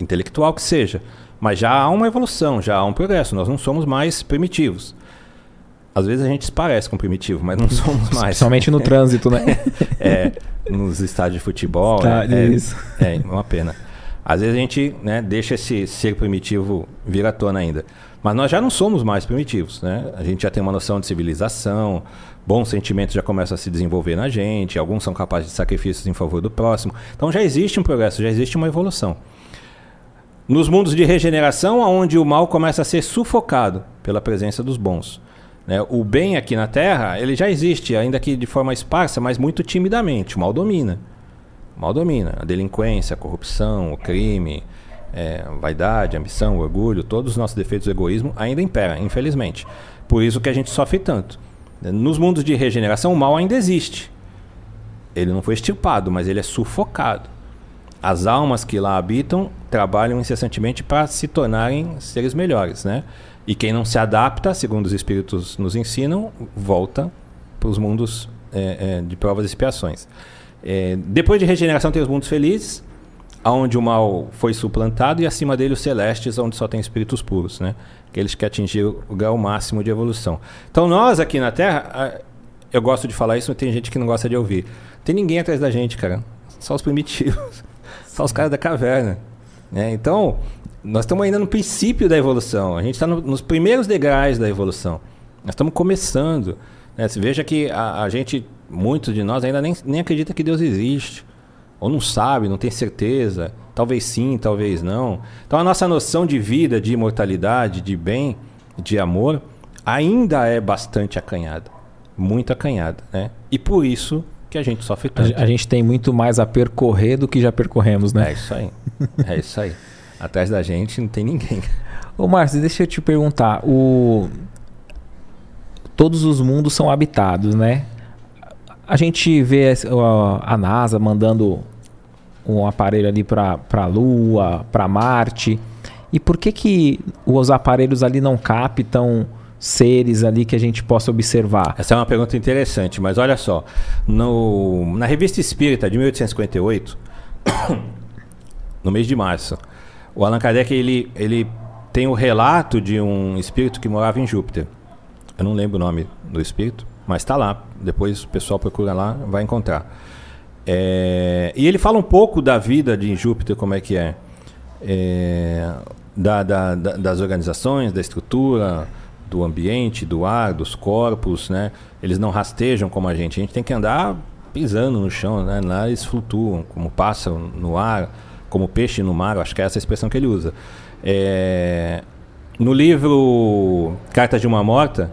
intelectual que seja, mas já há uma evolução, já há um progresso. Nós não somos mais primitivos. Às vezes a gente se parece com primitivo, mas não somos mais. Somente no trânsito, né? é, nos estádios de futebol. Tá, é, isso. É, é uma pena. Às vezes a gente né, deixa esse ser primitivo vir à tona ainda. Mas nós já não somos mais primitivos, né? A gente já tem uma noção de civilização, bons sentimentos já começam a se desenvolver na gente, alguns são capazes de sacrifícios em favor do próximo. Então já existe um progresso, já existe uma evolução. Nos mundos de regeneração, onde o mal começa a ser sufocado pela presença dos bons. Né? O bem aqui na Terra, ele já existe, ainda que de forma esparsa, mas muito timidamente. O mal domina. Mal domina. A delinquência, a corrupção, o crime, é, vaidade, ambição, orgulho, todos os nossos defeitos do egoísmo ainda imperam, infelizmente. Por isso que a gente sofre tanto. Nos mundos de regeneração, o mal ainda existe. Ele não foi extirpado, mas ele é sufocado. As almas que lá habitam trabalham incessantemente para se tornarem seres melhores, né? E quem não se adapta, segundo os espíritos nos ensinam, volta para os mundos é, é, de provas e expiações. É, depois de regeneração tem os mundos felizes, onde o mal foi suplantado, e acima dele os celestes, onde só tem espíritos puros, né? Aqueles que atingiram o grau máximo de evolução. Então nós aqui na Terra, eu gosto de falar isso, mas tem gente que não gosta de ouvir. Tem ninguém atrás da gente, cara. Só os primitivos. Só os caras da caverna. Né? Então, nós estamos ainda no princípio da evolução. A gente está no, nos primeiros degraus da evolução. Nós estamos começando. Né? Você veja que a, a, gente, muitos de nós, ainda nem, nem acredita que Deus existe. Ou não sabe, não tem certeza. Talvez sim, talvez não. Então a nossa noção de vida, de imortalidade, de bem, de amor, ainda é bastante acanhada. Muito acanhada. Né? E por isso que a gente sofre tanto. A, a gente tem muito mais a percorrer do que já percorremos, né? É isso aí. É isso aí. Atrás da gente não tem ninguém. Ô Márcio, deixa eu te perguntar. O... Todos os mundos são habitados, né? A gente vê a NASA mandando um aparelho ali para a Lua, para Marte. E por que, que os aparelhos ali não captam seres ali que a gente possa observar? Essa é uma pergunta interessante, mas olha só. No, na Revista Espírita de 1858, no mês de março, o Allan Kardec ele, ele tem o relato de um espírito que morava em Júpiter. Eu não lembro o nome do espírito, mas está lá. Depois o pessoal procura lá, vai encontrar. É, e ele fala um pouco da vida de Júpiter, como é que é. é da, da, da, das organizações, da estrutura, do ambiente, do ar, dos corpos, né? Eles não rastejam como a gente. A gente tem que andar pisando no chão, né? Lá eles flutuam, como pássaro no ar como peixe no mar, acho que é essa a expressão que ele usa. É, no livro Cartas de uma Morta,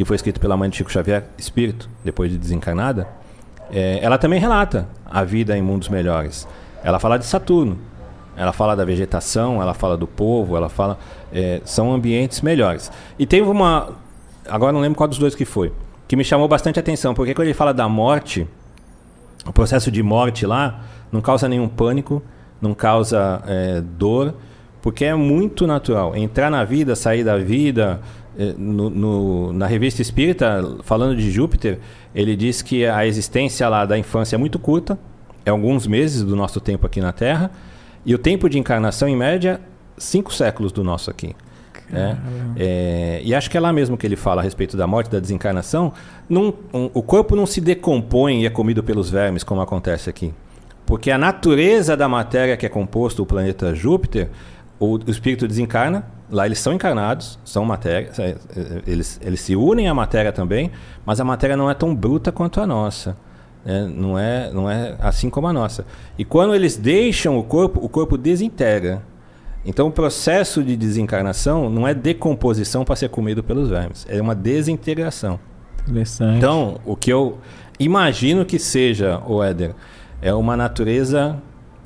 que foi escrito pela mãe de Chico Xavier, Espírito, depois de desencarnada, é, ela também relata a vida em mundos melhores. Ela fala de Saturno, ela fala da vegetação, ela fala do povo, ela fala. É, são ambientes melhores. E teve uma. Agora não lembro qual dos dois que foi. Que me chamou bastante atenção, porque quando ele fala da morte, o processo de morte lá não causa nenhum pânico, não causa é, dor, porque é muito natural. Entrar na vida, sair da vida. É, no, no, na revista Espírita, falando de Júpiter, ele diz que a existência lá da infância é muito curta, é alguns meses do nosso tempo aqui na Terra, e o tempo de encarnação, em média, cinco séculos do nosso aqui. Né? É, e acho que é lá mesmo que ele fala a respeito da morte, da desencarnação. Num, um, o corpo não se decompõe e é comido pelos vermes, como acontece aqui. Porque a natureza da matéria que é composto o planeta Júpiter, o, o espírito desencarna, lá eles são encarnados, são matéria, é, é, eles, eles se unem à matéria também, mas a matéria não é tão bruta quanto a nossa. Né? Não, é, não é assim como a nossa. E quando eles deixam o corpo, o corpo desintegra. Então o processo de desencarnação não é decomposição para ser comido pelos vermes, é uma desintegração. Interessante. Então, o que eu imagino que seja, o Éder, é uma natureza,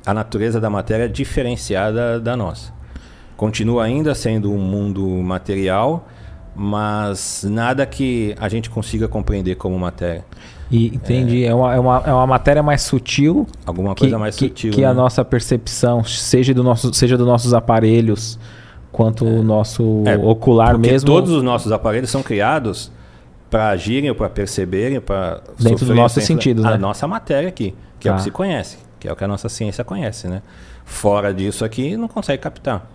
a natureza da matéria diferenciada da nossa. Continua ainda sendo um mundo material, mas nada que a gente consiga compreender como matéria. E entendi, é, é, uma, é, uma, é uma matéria mais sutil. Alguma coisa mais que, sutil. Que né? a nossa percepção, seja, do nosso, seja dos nossos aparelhos, quanto o nosso é, ocular mesmo. Todos os nossos aparelhos são criados para agirem ou para perceberem, para dentro do nosso sentido, né? A nossa matéria aqui que tá. é o que tá. se conhece, que é o que a nossa ciência conhece, né? Fora disso aqui, não consegue captar.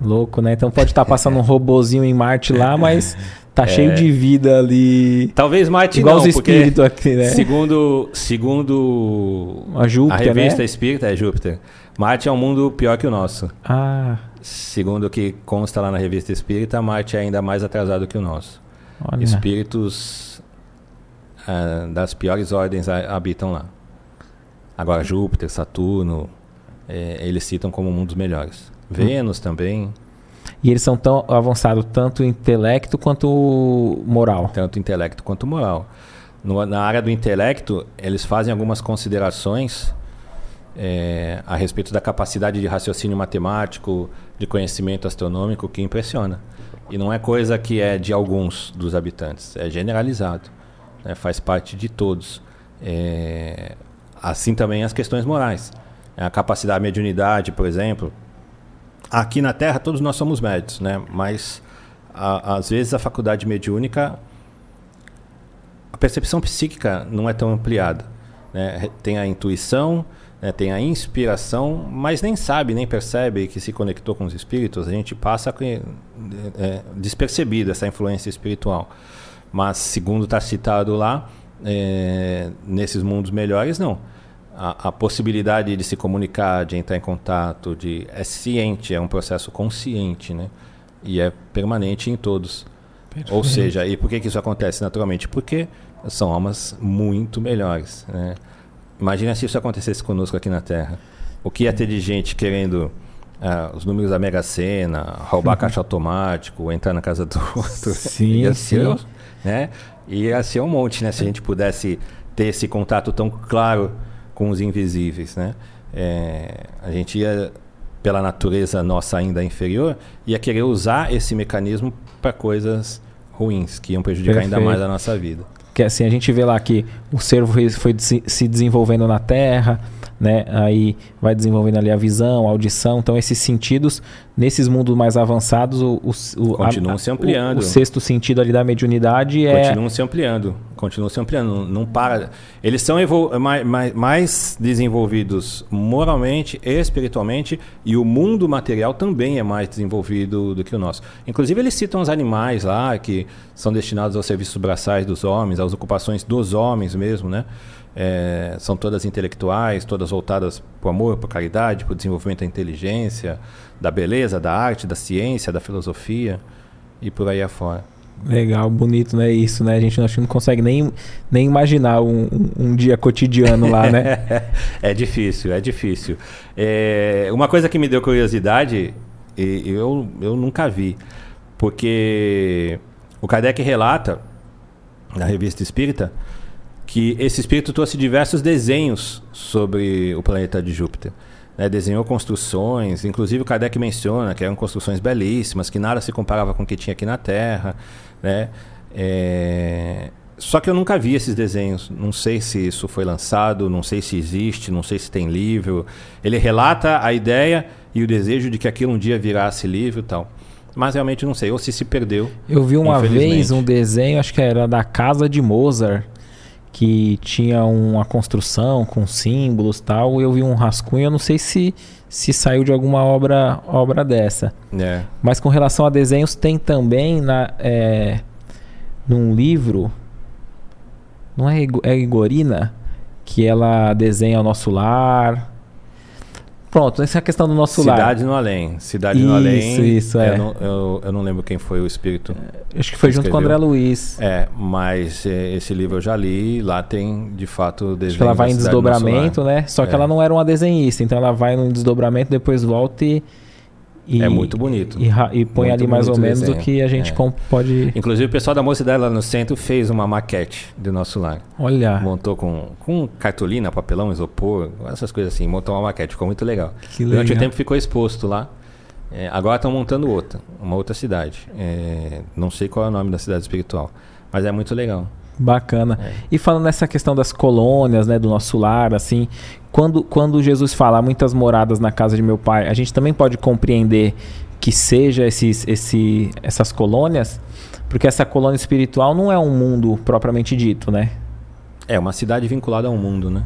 Louco, né? Então pode estar tá passando um robozinho em Marte lá, mas tá é. cheio de vida ali. Talvez Marte Igual não, os espíritos aqui, né? Segundo, segundo a, Júpiter, a revista né? Espírita é Júpiter. Marte é um mundo pior que o nosso. Ah. Segundo o que consta lá na revista Espírita, Marte é ainda mais atrasado que o nosso. Olha. Espíritos uh, das piores ordens habitam lá. Agora, Júpiter, Saturno, é, eles citam como um dos melhores. Vênus também. E eles são tão avançados tanto intelecto quanto moral. Tanto intelecto quanto moral. No, na área do intelecto, eles fazem algumas considerações é, a respeito da capacidade de raciocínio matemático, de conhecimento astronômico, que impressiona. E não é coisa que é de alguns dos habitantes, é generalizado, né? faz parte de todos. É, assim também as questões morais. A capacidade, a mediunidade, por exemplo, aqui na Terra todos nós somos médicos, né? Mas a, às vezes a faculdade mediúnica, a percepção psíquica não é tão ampliada. Né? Tem a intuição, né? tem a inspiração, mas nem sabe, nem percebe que se conectou com os espíritos. A gente passa é, despercebido essa influência espiritual. Mas segundo está citado lá, é, nesses mundos melhores não a, a, possibilidade de se comunicar, de entrar em contato, de é ciente, é um processo consciente, né? E é permanente em todos. Perfeito. Ou seja, e por que, que isso acontece naturalmente? Porque são almas muito melhores. Né? Imagina se isso acontecesse conosco aqui na Terra. O que ia ter de gente querendo uh, os números da Mega Sena, roubar caixa automático, entrar na casa do outro. Sim, ia ser, sim. Né? Ia ser um monte, né? Se a gente pudesse ter esse contato tão claro com os invisíveis, né? É, a gente ia, pela natureza nossa ainda inferior, ia querer usar esse mecanismo para coisas ruins, que iam prejudicar Perfeito. ainda mais a nossa vida. Que assim, a gente vê lá que o servo foi se desenvolvendo na Terra, né? Aí vai desenvolvendo ali a visão, a audição. Então, esses sentidos, nesses mundos mais avançados, o, o, continuam a, se ampliando. O, o, sexto sentido ali da mediunidade é. Continuam se ampliando. Continuam se ampliando. Não, não para. Eles são mais, mais, mais desenvolvidos moralmente e espiritualmente, e o mundo material também é mais desenvolvido do que o nosso. Inclusive, eles citam os animais lá, que são destinados aos serviços braçais dos homens, às ocupações dos homens mesmo, né? É, são todas intelectuais, todas voltadas para o amor, para a caridade, para o desenvolvimento da inteligência, da beleza, da arte, da ciência, da filosofia e por aí afora. Legal, bonito, né? Isso, né? A gente não, não consegue nem, nem imaginar um, um, um dia cotidiano lá, né? é difícil, é difícil. É, uma coisa que me deu curiosidade, e eu, eu nunca vi, porque o Kardec relata, na revista Espírita, que esse espírito trouxe diversos desenhos sobre o planeta de Júpiter. Né, desenhou construções, inclusive o Kardec menciona que eram construções belíssimas, que nada se comparava com o que tinha aqui na Terra. Né? É... Só que eu nunca vi esses desenhos. Não sei se isso foi lançado, não sei se existe, não sei se tem livro. Ele relata a ideia e o desejo de que aquilo um dia virasse livro e tal. Mas realmente não sei, ou se se perdeu. Eu vi uma vez um desenho, acho que era da casa de Mozart que tinha uma construção com símbolos tal. Eu vi um rascunho, eu não sei se, se saiu de alguma obra, obra dessa. É. Mas com relação a desenhos, tem também na, é, num livro, não é, é Igorina, que ela desenha o nosso lar. Pronto, essa é a questão do nosso Cidade lar. Cidade no Além. Cidade isso, no Além. Isso, isso, é. Eu não, eu, eu não, lembro quem foi o espírito. É, acho que foi junto com o André Luiz. É, mas é, esse livro eu já li. Lá tem, de fato, desenho Acho que ela vai em desdobramento, né? Só que é. ela não era uma desenhista. Então ela vai no desdobramento, depois volta e e, é muito bonito. E, e põe muito ali mais ou menos desenho. o que a gente é. pode. Inclusive, o pessoal da mocidade lá no centro fez uma maquete do nosso lar. Olha. Montou com, com cartolina, papelão, isopor, essas coisas assim. Montou uma maquete, ficou muito legal. Que legal. Durante o tempo ficou exposto lá. É, agora estão montando outra, uma outra cidade. É, não sei qual é o nome da cidade espiritual, mas é muito legal. Bacana. É. E falando nessa questão das colônias, né, do nosso lar, assim, quando, quando Jesus fala muitas moradas na casa de meu pai, a gente também pode compreender que seja esses, esse, essas colônias, porque essa colônia espiritual não é um mundo propriamente dito, né? É uma cidade vinculada ao mundo, né?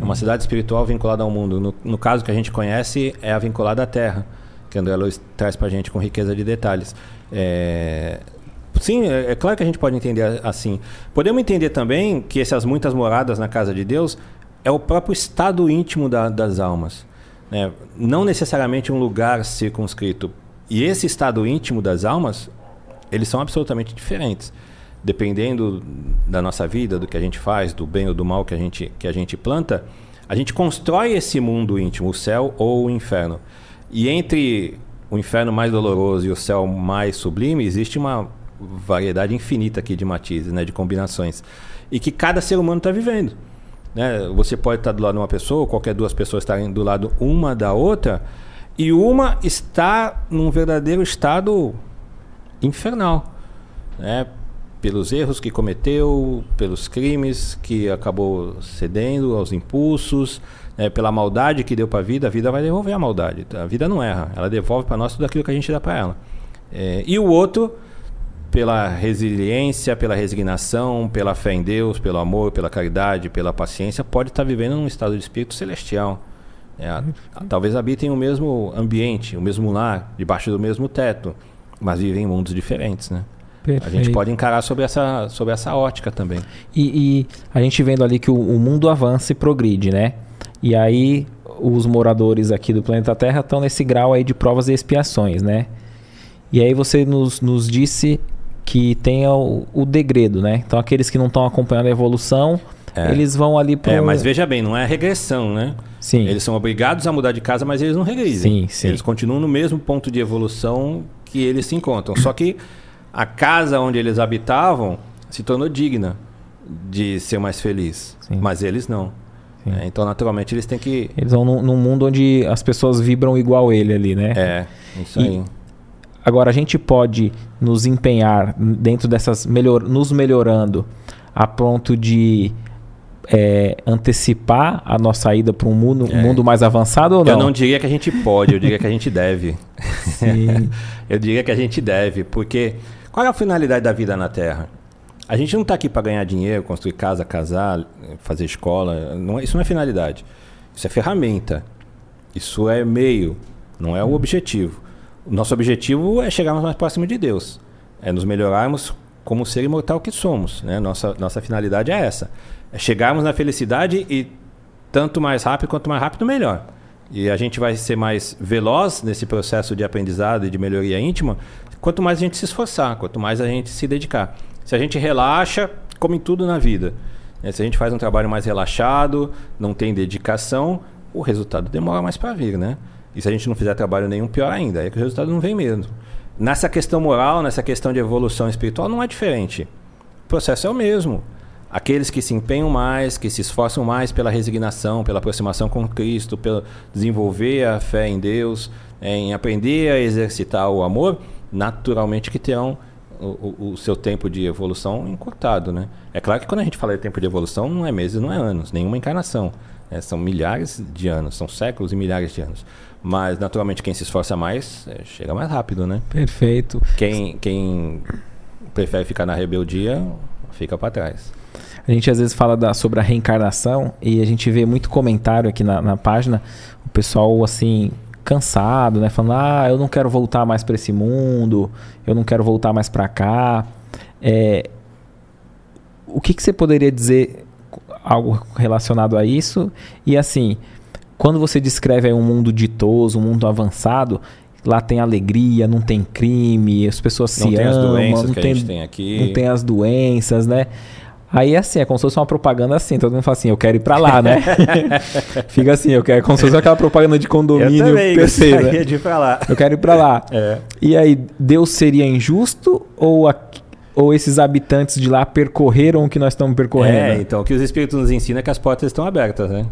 É uma cidade espiritual vinculada ao mundo. No, no caso que a gente conhece, é a vinculada à Terra, que André Luiz traz para a gente com riqueza de detalhes. É, Sim, é, é, claro que a gente pode entender assim. Podemos entender também que essas muitas moradas na casa de Deus é o próprio estado íntimo da, das almas. Né? Não necessariamente um lugar circunscrito. E esse estado íntimo das almas, eles são absolutamente diferentes. Dependendo da nossa vida, do que a gente faz, do bem ou do mal que a gente, que a gente planta, a gente constrói esse mundo íntimo, o céu ou o inferno. E entre o inferno mais doloroso e o céu mais sublime, existe uma variedade infinita aqui de matizes, né, de combinações. E que cada ser humano está vivendo. Né? Você pode estar do lado de uma pessoa, qualquer duas pessoas estarem do lado uma da outra, e uma está num verdadeiro estado infernal. Né? Pelos erros que cometeu, pelos crimes que acabou cedendo aos impulsos, né? pela maldade que deu para a vida, a vida vai devolver a maldade. A vida não erra, ela devolve para nós tudo aquilo que a gente dá para ela. É, e o outro pela resiliência, pela resignação, pela fé em Deus, pelo amor, pela caridade, pela paciência, pode estar vivendo num estado de espírito celestial. É, talvez habitem o mesmo ambiente, o mesmo lar, debaixo do mesmo teto, mas vivem em mundos diferentes, né? Perfeito. A gente pode encarar sobre essa, sobre essa ótica também. E, e a gente vendo ali que o, o, mundo avança e progride, né? E aí os moradores aqui do planeta Terra estão nesse grau aí de provas e expiações, né? E aí você nos, nos disse que tenha o, o degredo, né? Então aqueles que não estão acompanhando a evolução, é. eles vão ali para. É, mas veja bem, não é regressão, né? Sim. Eles são obrigados a mudar de casa, mas eles não regredem. Sim, sim. Eles continuam no mesmo ponto de evolução que eles se encontram. Só que a casa onde eles habitavam se tornou digna de ser mais feliz. Sim. Mas eles não. É, então, naturalmente, eles têm que. Eles vão num, num, mundo onde as pessoas vibram igual ele ali, né? É, isso e, aí. Agora, a gente pode nos empenhar dentro dessas. Melhor, nos melhorando a ponto de é, antecipar a nossa ida para um mundo, é. mundo mais avançado ou não? Eu não diria que a gente pode, eu diria que a gente deve. eu diria que a gente deve, porque qual é a finalidade da vida na Terra? A gente não está aqui para ganhar dinheiro, construir casa, casar, fazer escola. Não, é, isso não é finalidade. Isso é ferramenta. Isso é meio, não é o objetivo. Nosso objetivo é chegarmos mais próximo de Deus, é nos melhorarmos como ser imortal que somos. Né? Nossa, nossa finalidade é essa: é chegarmos na felicidade e tanto mais rápido quanto mais rápido, melhor. E a gente vai ser mais veloz nesse processo de aprendizado e de melhoria íntima quanto mais a gente se esforçar, quanto mais a gente se dedicar. Se a gente relaxa, como em tudo na vida, né? se a gente faz um trabalho mais relaxado, não tem dedicação, o resultado demora mais para vir, né? E se a gente não fizer trabalho nenhum, pior ainda, é que o resultado não vem mesmo. Nessa questão moral, nessa questão de evolução espiritual, não é diferente. O processo é o mesmo. Aqueles que se empenham mais, que se esforçam mais pela resignação, pela aproximação com Cristo, pelo desenvolver a fé em Deus, em aprender a exercitar o amor, naturalmente que terão o, o, o, seu tempo de evolução encurtado, né? É claro que quando a gente fala de tempo de evolução, não é meses, não é anos, nenhuma encarnação. É, são milhares de anos, são séculos e milhares de anos. Mas, naturalmente, quem se esforça mais, é, chega mais rápido, né? Perfeito. Quem, quem prefere ficar na rebeldia, fica para trás. A gente às vezes fala da, sobre a reencarnação e a gente vê muito comentário aqui na, na página, o pessoal assim, cansado, né? Falando, ah, eu não quero voltar mais para esse mundo, eu não quero voltar mais para cá. É, o que, que você poderia dizer algo relacionado a isso? E assim, quando você descreve um mundo ditoso, um mundo avançado, lá tem alegria, não tem crime, as pessoas não se amam, não tem, tem aqui. não tem as doenças, né? Aí assim, é como se fosse uma propaganda assim, todo mundo fala assim, eu quero ir pra lá, né? Fica assim, eu quero, é como se fosse aquela propaganda de condomínio eu também PC, né? de ir pra lá. Eu quero ir pra lá. É. E aí, Deus seria injusto ou, a, ou esses habitantes de lá percorreram o que nós estamos percorrendo? É, então, o que os Espíritos nos ensinam é que as portas estão abertas, né?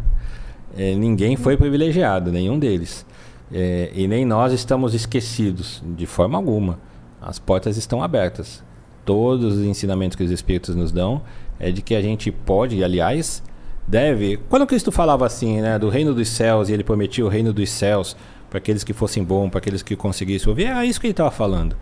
É, ninguém foi privilegiado, nenhum deles. É, e nem nós estamos esquecidos, de forma alguma. As portas estão abertas. Todos os ensinamentos que os Espíritos nos dão é de que a gente pode, e aliás, deve. Quando Cristo falava assim, né, do reino dos céus, e ele prometia o reino dos céus para aqueles que fossem bons, para aqueles que conseguissem ouvir, era isso que ele estava falando.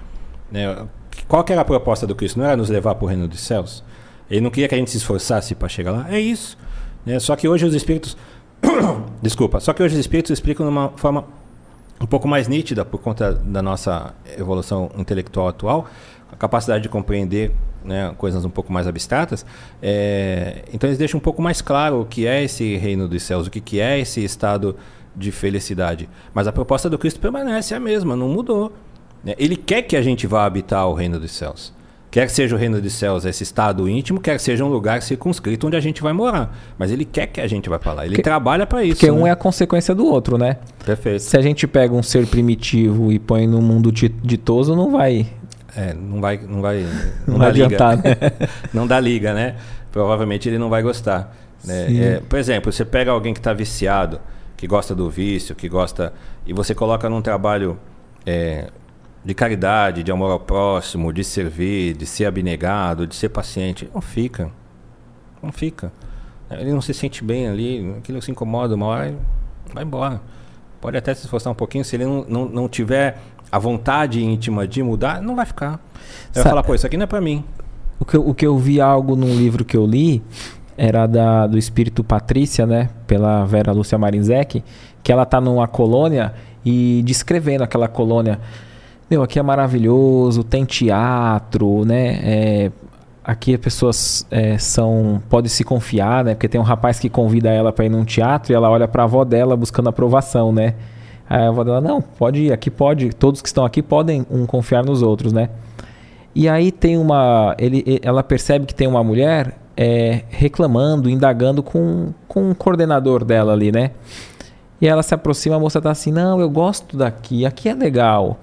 Né? Qual que era a proposta do Cristo? Não era nos levar para o reino dos céus? Ele não queria que a gente se esforçasse para chegar lá? É isso. Né? Só que hoje os Espíritos. Desculpa. Só que hoje os Espíritos explicam de uma forma um pouco mais nítida, por conta da nossa evolução intelectual atual, a capacidade de compreender né, coisas um pouco mais abstratas, é, então eles deixam um pouco mais claro o que é esse reino dos céus, o que, que é esse estado de felicidade. Mas a proposta do Cristo permanece a mesma, não mudou. Né? Ele quer que a gente vá habitar o reino dos céus. Quer seja o reino dos céus, esse estado íntimo, quer seja um lugar circunscrito onde a gente vai morar. Mas ele quer que a gente vá para lá. Ele Porque- trabalha para isso. Porque um né? é a consequência do outro, né? Perfeito. Se a gente pega um ser primitivo e põe no mundo di- ditoso, não vai, É, não vai, não vai, não não vai dá liga. adiantar, né? não dá liga, né? Provavelmente ele não vai gostar. né? É, por exemplo, você pega alguém que está viciado, que gosta do vício, que gosta. E você coloca num trabalho é, de caridade, de amor ao próximo, de servir, de ser abnegado, de ser paciente. Não fica. Não fica. Ele não se sente bem ali, aquilo se incomoda uma hora, vai embora. Pode até se esforçar um pouquinho, se ele não, não, não tiver a vontade íntima de mudar, não vai ficar. Ele vai falar, pô, isso aqui não é pra mim. O que, eu- o que eu vi algo num livro que eu li era da, do Espírito Patrícia, né? Pela Vera Lúcia Marinzec, que ela tá numa colônia e descrevendo aquela colônia. Meu, aqui é maravilhoso, tem teatro, né? É, aqui as pessoas é, são podem se confiar, né? Porque tem um rapaz que convida ela para ir num teatro e ela olha para a avó dela buscando aprovação, né? Aí a avó dela, não, pode ir, aqui pode, todos que estão aqui podem um confiar nos outros, né? E aí tem uma. Ele, ela percebe que tem uma mulher é, reclamando, indagando com, com um coordenador dela ali, né? E ela se aproxima, a moça tá assim, não, eu gosto daqui, aqui é legal.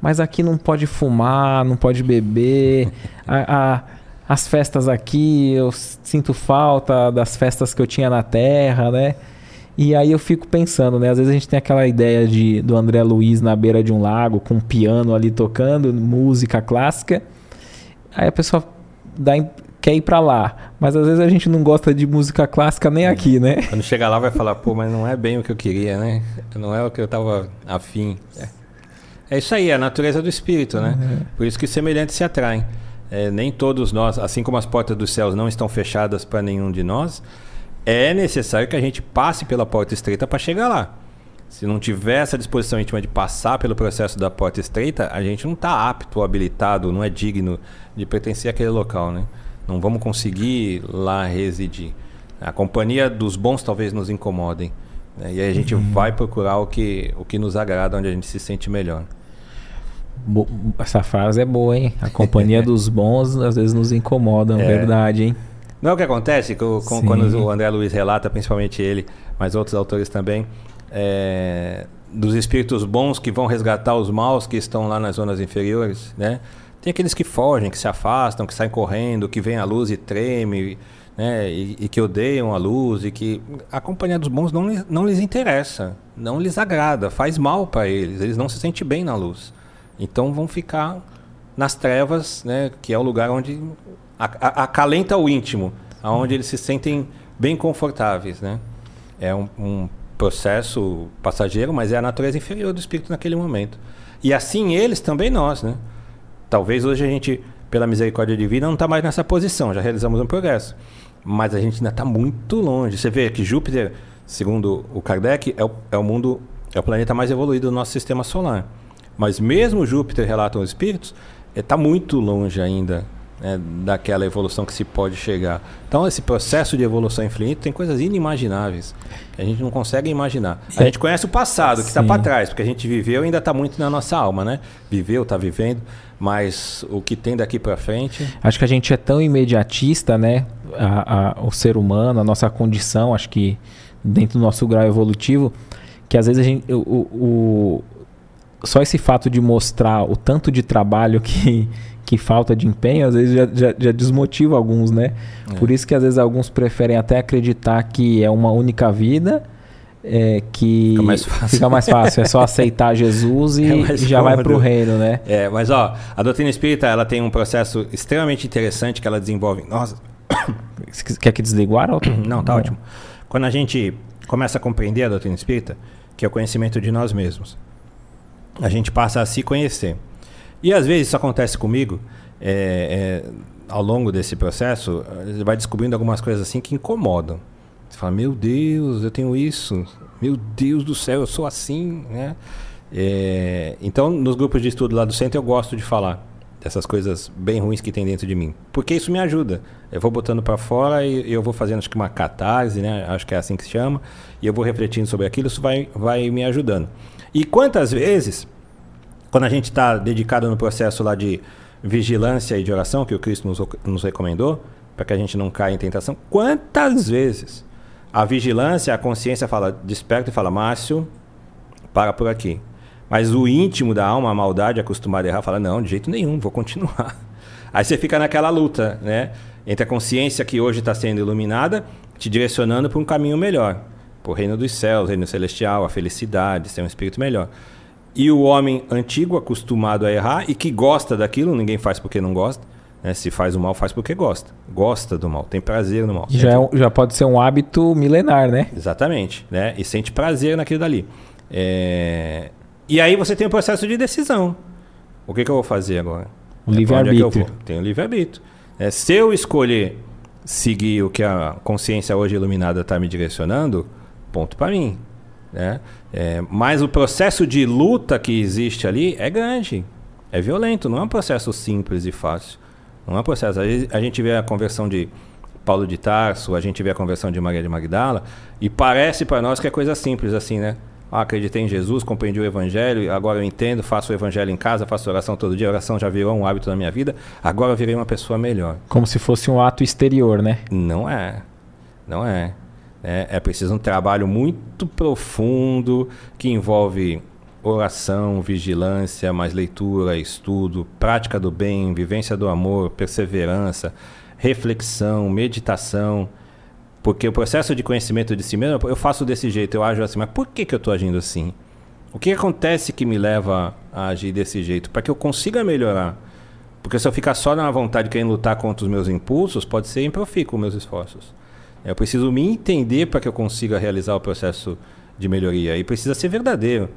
Mas aqui não pode fumar, não pode beber. A- a- as festas aqui, eu sinto falta das festas que eu tinha na terra, né? E aí eu fico pensando, né? Às vezes a gente tem aquela ideia de, do André Luiz na beira de um lago, com um piano ali tocando, música clássica. Aí a pessoa dá, quer ir pra lá. Mas às vezes a gente não gosta de música clássica nem aqui, né? Quando chegar lá vai falar, pô, mas não é bem o que eu queria, né? Não é o que eu tava afim. É, é isso aí, é a natureza do espírito, né? Por isso que semelhantes se atraem. É, nem todos nós, assim como as portas dos céus não estão fechadas para nenhum de nós, é necessário que a gente passe pela porta estreita para chegar lá. Se não tiver essa disposição íntima de passar pelo processo da porta estreita, a gente não está apto, habilitado, não é digno de pertencer àquele local, né? Não vamos conseguir lá residir. A companhia dos bons talvez nos incomodem. né? E aí a gente vai procurar o que, o que nos agrada, onde a gente se sente melhor. Essa frase é boa, hein? A companhia dos bons às vezes nos incomoda, É. verdade, hein? Não é o que acontece com, com- quando o André Luiz relata, principalmente ele, mas outros autores também, é, dos espíritos bons que vão resgatar os maus que estão lá nas zonas inferiores, né? Tem aqueles que fogem, que se afastam, que saem correndo, que veem a luz e treme, né? E, e que odeiam a luz e que a companhia dos bons não, não lhes interessa, não lhes agrada, faz mal para eles, eles não se sentem bem na luz. Então vão ficar nas trevas, né? Que é o lugar onde acalenta o íntimo, aonde eles se sentem bem confortáveis, né? É um, um processo passageiro, mas é a natureza inferior do espírito naquele momento. E assim eles também nós, né? Talvez hoje a gente, pela misericórdia divina, não está mais nessa posição, já realizamos um progresso. Mas a gente ainda está muito longe. Você vê que Júpiter, segundo o Kardec, é o, é o mundo, é o planeta mais evoluído do nosso sistema solar. Mas mesmo Júpiter, relatam os espíritos, está muito longe ainda né, daquela evolução que se pode chegar. Então, esse processo de evolução infinito tem coisas inimagináveis que a gente não consegue imaginar. A gente conhece o passado, que está para trás, porque a gente viveu e ainda está muito na nossa alma, né? Viveu, está vivendo, mas o que tem daqui para frente. Acho que a gente é tão imediatista, né? A- a- o ser humano, a nossa condição, acho que dentro do nosso grau evolutivo, que às vezes a gente. O- o- só esse fato de mostrar o tanto de trabalho que, que falta de empenho, às vezes já, já- já desmotiva alguns, né? É. Por isso que às vezes alguns preferem até acreditar que é uma única vida. é, que Fica mais fácil. fica mais fácil, é só aceitar Jesus e, É e já vai cômodo. pro reino, né? É, mas ó, a doutrina espírita ela tem um processo extremamente interessante que ela desenvolve. Nossa, Quer que desligue o ar? ou- Não, tá ótimo. Quando a gente começa a compreender a doutrina espírita, que é o conhecimento de nós mesmos, a gente passa a se conhecer. E às vezes isso acontece comigo, é, é, ao longo desse processo, vai descobrindo algumas coisas assim que incomodam. Você fala, meu Deus, eu tenho isso. Meu Deus do céu, eu sou assim, né? É, então, nos grupos de estudo lá do centro, eu gosto de falar dessas coisas bem ruins que tem dentro de mim. Porque isso me ajuda. Eu vou botando para fora e eu vou fazendo acho que uma catarse, né? Acho que é assim que se chama. E eu vou refletindo sobre aquilo, isso vai, vai me ajudando. E quantas vezes, Quando a gente está dedicado no processo lá de vigilância e de oração, que o Cristo nos, nos recomendou, para que a gente não caia em tentação, quantas vezes a vigilância, a consciência fala, desperta e fala, Márcio, para por aqui. Mas o íntimo da alma, a maldade, acostumado a errar, fala, não, de jeito nenhum, vou continuar. Aí você fica naquela luta, né? Entre a consciência que hoje está sendo iluminada, te direcionando para um caminho melhor. O reino dos céus, reino celestial, a felicidade, ser um espírito melhor. E o homem antigo, acostumado a errar e que gosta daquilo, ninguém faz porque não gosta. Né? Se faz o mal, faz porque gosta. Gosta do mal, tem prazer no mal. Já, é, já pode ser um hábito milenar, né? Exatamente. Né? E sente prazer naquilo dali. É... E aí você tem o processo de decisão. O que, que eu vou fazer agora? O é livre-arbítrio. É tem o livre-arbítrio. É, se eu escolher seguir o que a consciência hoje iluminada está me direcionando, ponto para mim. Né? É, mas o processo de luta que existe ali é grande, é violento, não é um processo simples e fácil. Não é um processo. A gente vê a conversão de Paulo de Tarso, a gente vê a conversão de Maria de Magdala, e parece para nós que é coisa simples assim, né? Ah, acreditei em Jesus, compreendi o Evangelho, agora eu entendo, faço o Evangelho em casa, faço oração todo dia, a oração já virou um hábito na minha vida, agora eu virei uma pessoa melhor. Como se fosse um ato exterior, né? Não é. Não é. É, é preciso um trabalho muito profundo que envolve oração, vigilância, mais leitura, estudo, prática do bem, vivência do amor, perseverança, reflexão, meditação. Porque o processo de conhecimento de si mesmo, eu faço desse jeito, eu ajo assim, mas por que, que eu estou agindo assim? O que acontece que me leva a agir desse jeito? Para que eu consiga melhorar. Porque se eu ficar só na vontade de querer lutar contra os meus impulsos, pode ser improfícuo meus esforços. Eu preciso me entender para que eu consiga realizar o processo de melhoria. E precisa ser verdadeiro.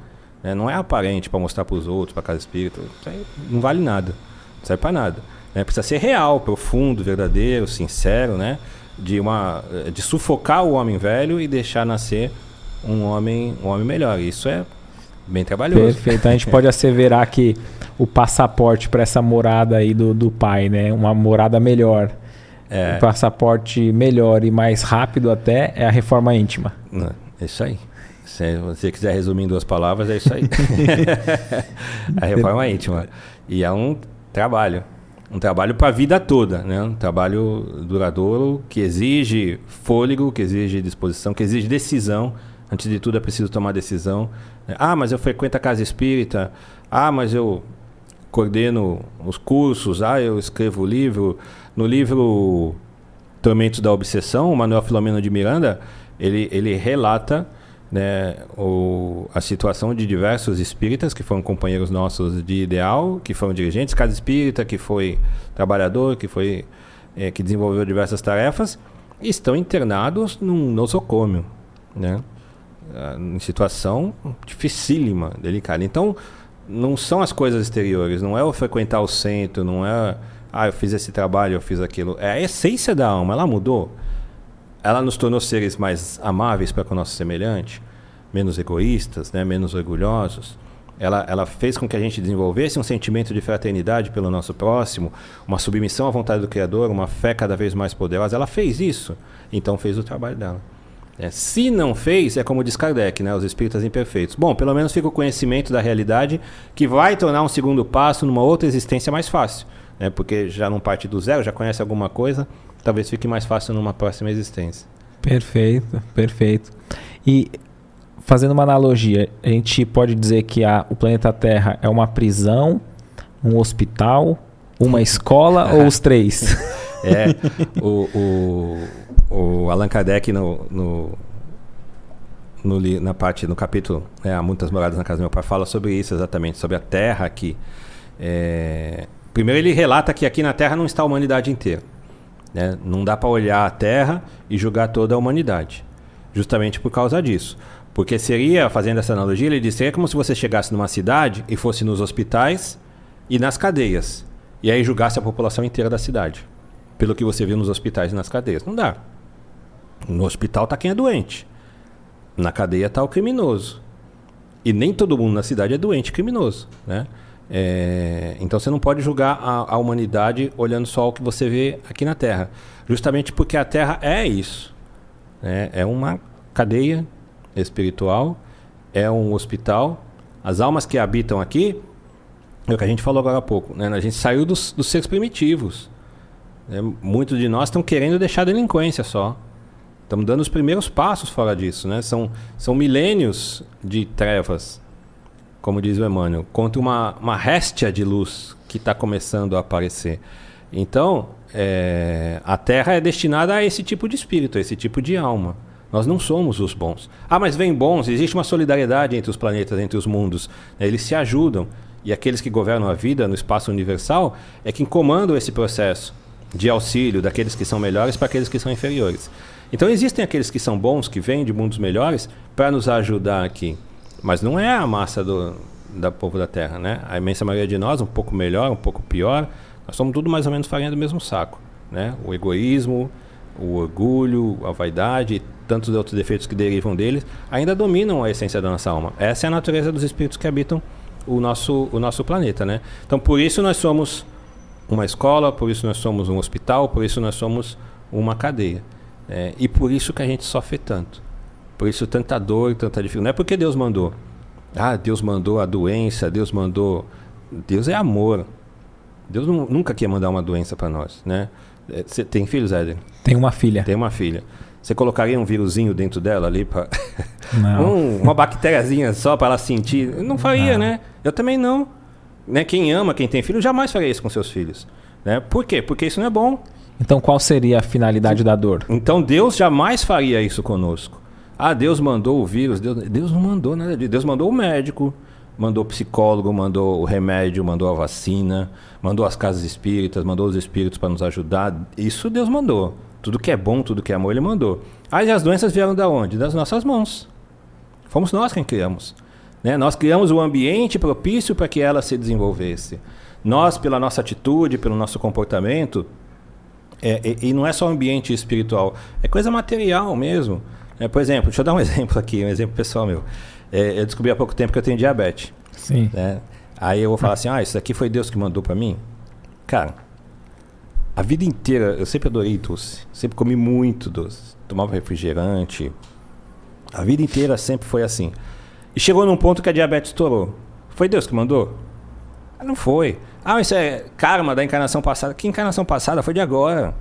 Né? Não é aparente para mostrar para os outros, para cada espírito. Isso aí não vale nada. Não serve para nada. Né? Precisa ser real, profundo, verdadeiro, sincero, né? de, uma, de sufocar o homem velho e deixar nascer um homem, um homem melhor. Isso é bem trabalhoso. Perfeito. A gente pode asseverar que o passaporte para essa morada aí do, do pai, né? Uma morada melhor. É. O passaporte melhor e mais rápido até é a reforma íntima. É isso aí. Se você quiser resumir em duas palavras, é isso aí. a reforma íntima. E é um trabalho um trabalho para a vida toda, né? Um trabalho duradouro que exige fôlego, que exige disposição, que exige decisão. Antes de tudo é preciso tomar decisão. Ah, mas eu frequento a casa espírita. Ah, mas eu coordeno os cursos. Ah, eu escrevo o livro. No livro Tormentos da Obsessão, o Manuel Filomeno de Miranda, ele, ele relata né, o, a situação de diversos espíritas que foram companheiros nossos de ideal, que foram dirigentes, cada espírita que foi trabalhador, que foi é, que desenvolveu diversas tarefas, estão internados num nosocômio, né, em situação dificílima, delicada. Então, não são as coisas exteriores, não é o frequentar o centro, não é ah, eu fiz esse trabalho, eu fiz aquilo. É a essência da alma, ela mudou ela nos tornou seres mais amáveis para com o nosso semelhante, menos egoístas, né, menos orgulhosos. Ela, ela fez com que a gente desenvolvesse um sentimento de fraternidade pelo nosso próximo, uma submissão à vontade do Criador, uma fé cada vez mais poderosa. Ela fez isso, então fez o trabalho dela. É, se não fez, é como diz Kardec, né, os espíritas imperfeitos. Bom, pelo menos fica o conhecimento da realidade que vai tornar um segundo passo numa outra existência mais fácil. Né, porque já não parte do zero, já conhece alguma coisa, talvez fique mais fácil numa próxima existência. Perfeito, perfeito. E fazendo uma analogia, a gente pode dizer que a, o planeta Terra é uma prisão, um hospital, uma escola ou os três? É, o, o, o Allan Kardec no, no, no, na parte, no capítulo é, Há Muitas Moradas na Casa do Meu Pai, fala sobre isso exatamente, sobre a Terra aqui. É, primeiro ele relata que aqui na Terra não está a humanidade inteira. Né? Não dá para olhar a Terra e julgar toda a humanidade. Justamente por causa disso. Porque seria, fazendo essa analogia, ele disse, seria como se você chegasse numa cidade e fosse nos hospitais e nas cadeias. E aí julgasse a população inteira da cidade. Pelo que você viu nos hospitais e nas cadeias. Não dá. No hospital está quem é doente. Na cadeia está o criminoso. E nem todo mundo na cidade é doente criminoso. Né? É, então você não pode julgar a, a, humanidade olhando só o que você vê aqui na Terra. Justamente porque a Terra é isso. Né? É uma cadeia espiritual, é um hospital. As almas que habitam aqui É o que a gente falou agora há pouco. Né? A gente saiu dos, dos seres primitivos. Né? Muitos de nós estão querendo deixar a delinquência só. Estamos dando os primeiros passos fora disso. Né? São, são milênios de trevas, como diz o Emmanuel, contra uma, uma réstia de luz que está começando a aparecer. Então, é, a Terra é destinada a esse tipo de espírito, a esse tipo de alma. Nós não somos os bons. Ah, mas vem bons, existe uma solidariedade entre os planetas, entre os mundos. Né? Eles se ajudam. E aqueles que governam a vida no espaço universal é quem comandam esse processo de auxílio daqueles que são melhores para aqueles que são inferiores. Então existem aqueles que são bons, que vêm de mundos melhores, para nos ajudar aqui. Mas não é a massa do da povo da Terra, né? A imensa maioria de nós, um pouco melhor, um pouco pior, nós somos tudo mais ou menos farinha do mesmo saco, né? O egoísmo, o orgulho, a vaidade e tantos outros defeitos que derivam deles ainda dominam a essência da nossa alma. Essa é a natureza dos espíritos que habitam o nosso, o nosso planeta, né? Então, por isso nós somos uma escola, por isso nós somos um hospital, por isso nós somos uma cadeia. É, e por isso que a gente sofre tanto. Por isso tanta dor, tanta dificuldade. Não é porque Deus mandou. Ah, Deus mandou a doença, Deus mandou. Deus é amor. Deus nunca quer mandar uma doença para nós, né? Você é, tem filhos, Éder? Tem uma filha. Tem uma filha. Você colocaria um vírusinho dentro dela ali para um, uma bactériazinha só para ela sentir? Não faria, não. né? Eu também não. Né? Quem ama, quem tem filho, jamais faria isso com seus filhos. Né? Por quê? Porque isso não é bom. Então qual seria a finalidade da dor? Então Deus jamais faria isso conosco. Ah, Deus mandou o vírus. Deus, Deus não mandou nada disso. Deus mandou o médico mandou psicólogo, mandou o remédio, mandou a vacina, mandou as casas espíritas, mandou os espíritos para nos ajudar. Isso Deus mandou. Tudo que é bom, tudo que é amor, Ele mandou. Aí as doenças vieram da onde? Das nossas mãos. Fomos nós quem criamos. Né? Nós criamos o ambiente propício para que ela se desenvolvesse. Nós, pela nossa atitude, pelo nosso comportamento, é, e, e, não é só ambiente espiritual, é coisa material mesmo. É, por exemplo, deixa eu dar um exemplo aqui, um exemplo pessoal meu. É, eu descobri há pouco tempo que eu tenho diabetes. Sim. Né? Aí eu vou falar assim: ah, isso aqui foi Deus que mandou para mim? Cara, a vida inteira eu sempre adorei doce. Sempre comi muito doce. Tomava refrigerante. A vida inteira sempre foi assim. E chegou num ponto que a diabetes estourou. Foi Deus que mandou? Não foi. Ah, isso é karma da encarnação passada. Que encarnação passada? Foi de agora.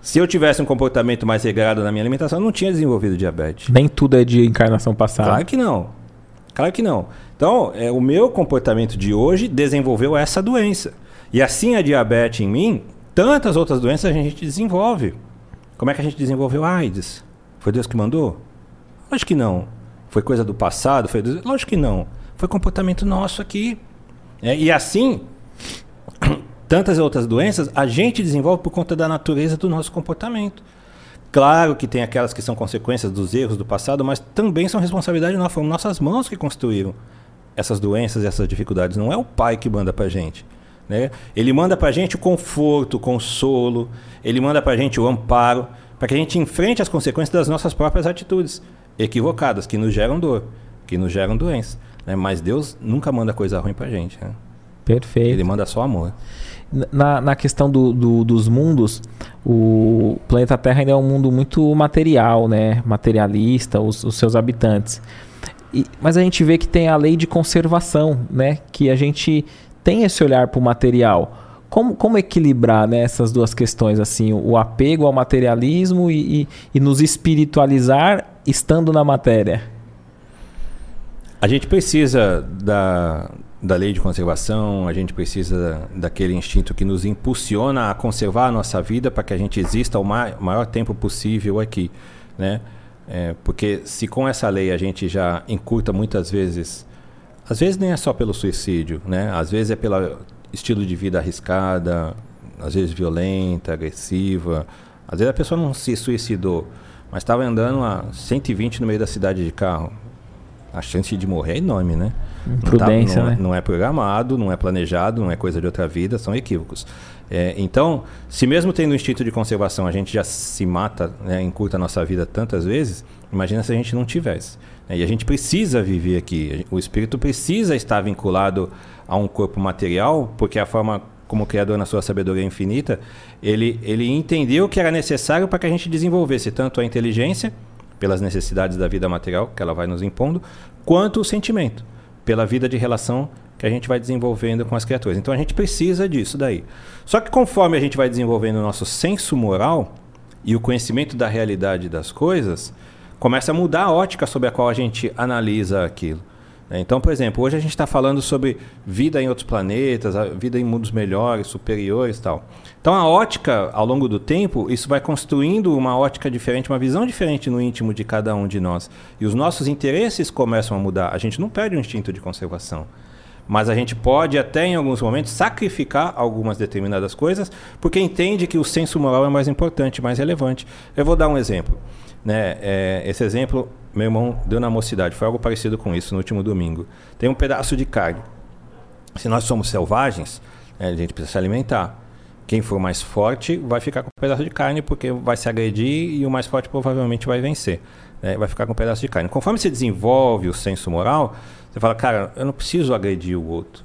Se eu tivesse um comportamento mais regrado na minha alimentação, eu não tinha desenvolvido diabetes. Nem tudo é de encarnação passada. Claro que não. Claro que não. Então, é, o meu comportamento de hoje desenvolveu essa doença. E assim a diabetes em mim, tantas outras doenças a gente desenvolve. Como é que a gente desenvolveu AIDS? Foi Deus que mandou? Lógico que não. Foi coisa do passado? Foi Deus? Lógico que não. Foi comportamento nosso aqui. É, e assim, tantas outras doenças a gente desenvolve por conta da natureza do nosso comportamento. Claro que tem aquelas que são consequências dos erros do passado, mas também são responsabilidade nossa, foram nossas mãos que construíram essas doenças, essas dificuldades. Não é o pai que manda para gente. Né? Ele manda para gente o conforto, o consolo, ele manda para gente o amparo, para que a gente enfrente as consequências das nossas próprias atitudes equivocadas, que nos geram dor, que nos geram doença. Né? Mas Deus nunca manda coisa ruim para gente. Né? Perfeito. Ele manda só amor. Na, na questão do, do, dos mundos, o planeta Terra ainda é um mundo muito material, né? Materialista, os, os seus habitantes. E, mas a gente vê que tem a lei de conservação, né? Que a gente tem esse olhar para o material. Como, como equilibrar né, essas duas questões, assim, o apego ao materialismo e, e, e nos espiritualizar estando na matéria? A gente precisa da, da lei de conservação, a gente precisa daquele instinto que nos impulsiona a conservar a nossa vida para que a gente exista o maior tempo possível aqui, né? É, porque se com essa lei a gente já encurta muitas vezes, às vezes nem é só pelo suicídio, né? Às vezes é pelo estilo de vida arriscada, às vezes violenta, agressiva. Às vezes a pessoa não se suicidou, mas estava andando a 120 no meio da cidade de carro. A chance de morrer é enorme, né? Prudência, não, tá, não, né? não é programado, não é planejado, não é coisa de outra vida, são equívocos. É, então, se mesmo tendo o instinto de conservação a gente já se mata, né, encurta a nossa vida tantas vezes, imagina se a gente não tivesse. Né? E a gente precisa viver aqui. O espírito precisa estar vinculado a um corpo material, porque a forma como o Criador, na sua sabedoria infinita, ele, ele entendeu que era necessário para que a gente desenvolvesse tanto a inteligência, pelas necessidades da vida material que ela vai nos impondo, quanto o sentimento pela vida de relação que a gente vai desenvolvendo com as criaturas. Então a gente precisa disso daí. Só que conforme a gente vai desenvolvendo o nosso senso moral e o conhecimento da realidade das coisas, começa a mudar a ótica sobre a qual a gente analisa aquilo. Né? Então, por exemplo, hoje a gente está falando sobre vida em outros planetas, vida em mundos melhores, superiores tal. Então, a ótica, ao longo do tempo, isso vai construindo uma ótica diferente, uma visão diferente no íntimo de cada um de nós. E os nossos interesses começam a mudar. A gente não perde o instinto de conservação. Mas a gente pode até em alguns momentos sacrificar algumas determinadas coisas, porque entende que o senso moral é mais importante, mais relevante. Eu vou dar um exemplo. Né? É, esse exemplo meu irmão deu na mocidade. Foi algo parecido com isso no último domingo. Tem um pedaço de carne. Se nós somos selvagens, né, a gente precisa se alimentar. Quem for mais forte vai ficar com um pedaço de carne porque vai se agredir e o mais forte provavelmente vai vencer. Né? Vai ficar com um pedaço de carne. Conforme você desenvolve o senso moral, você fala, cara, eu não preciso agredir o outro.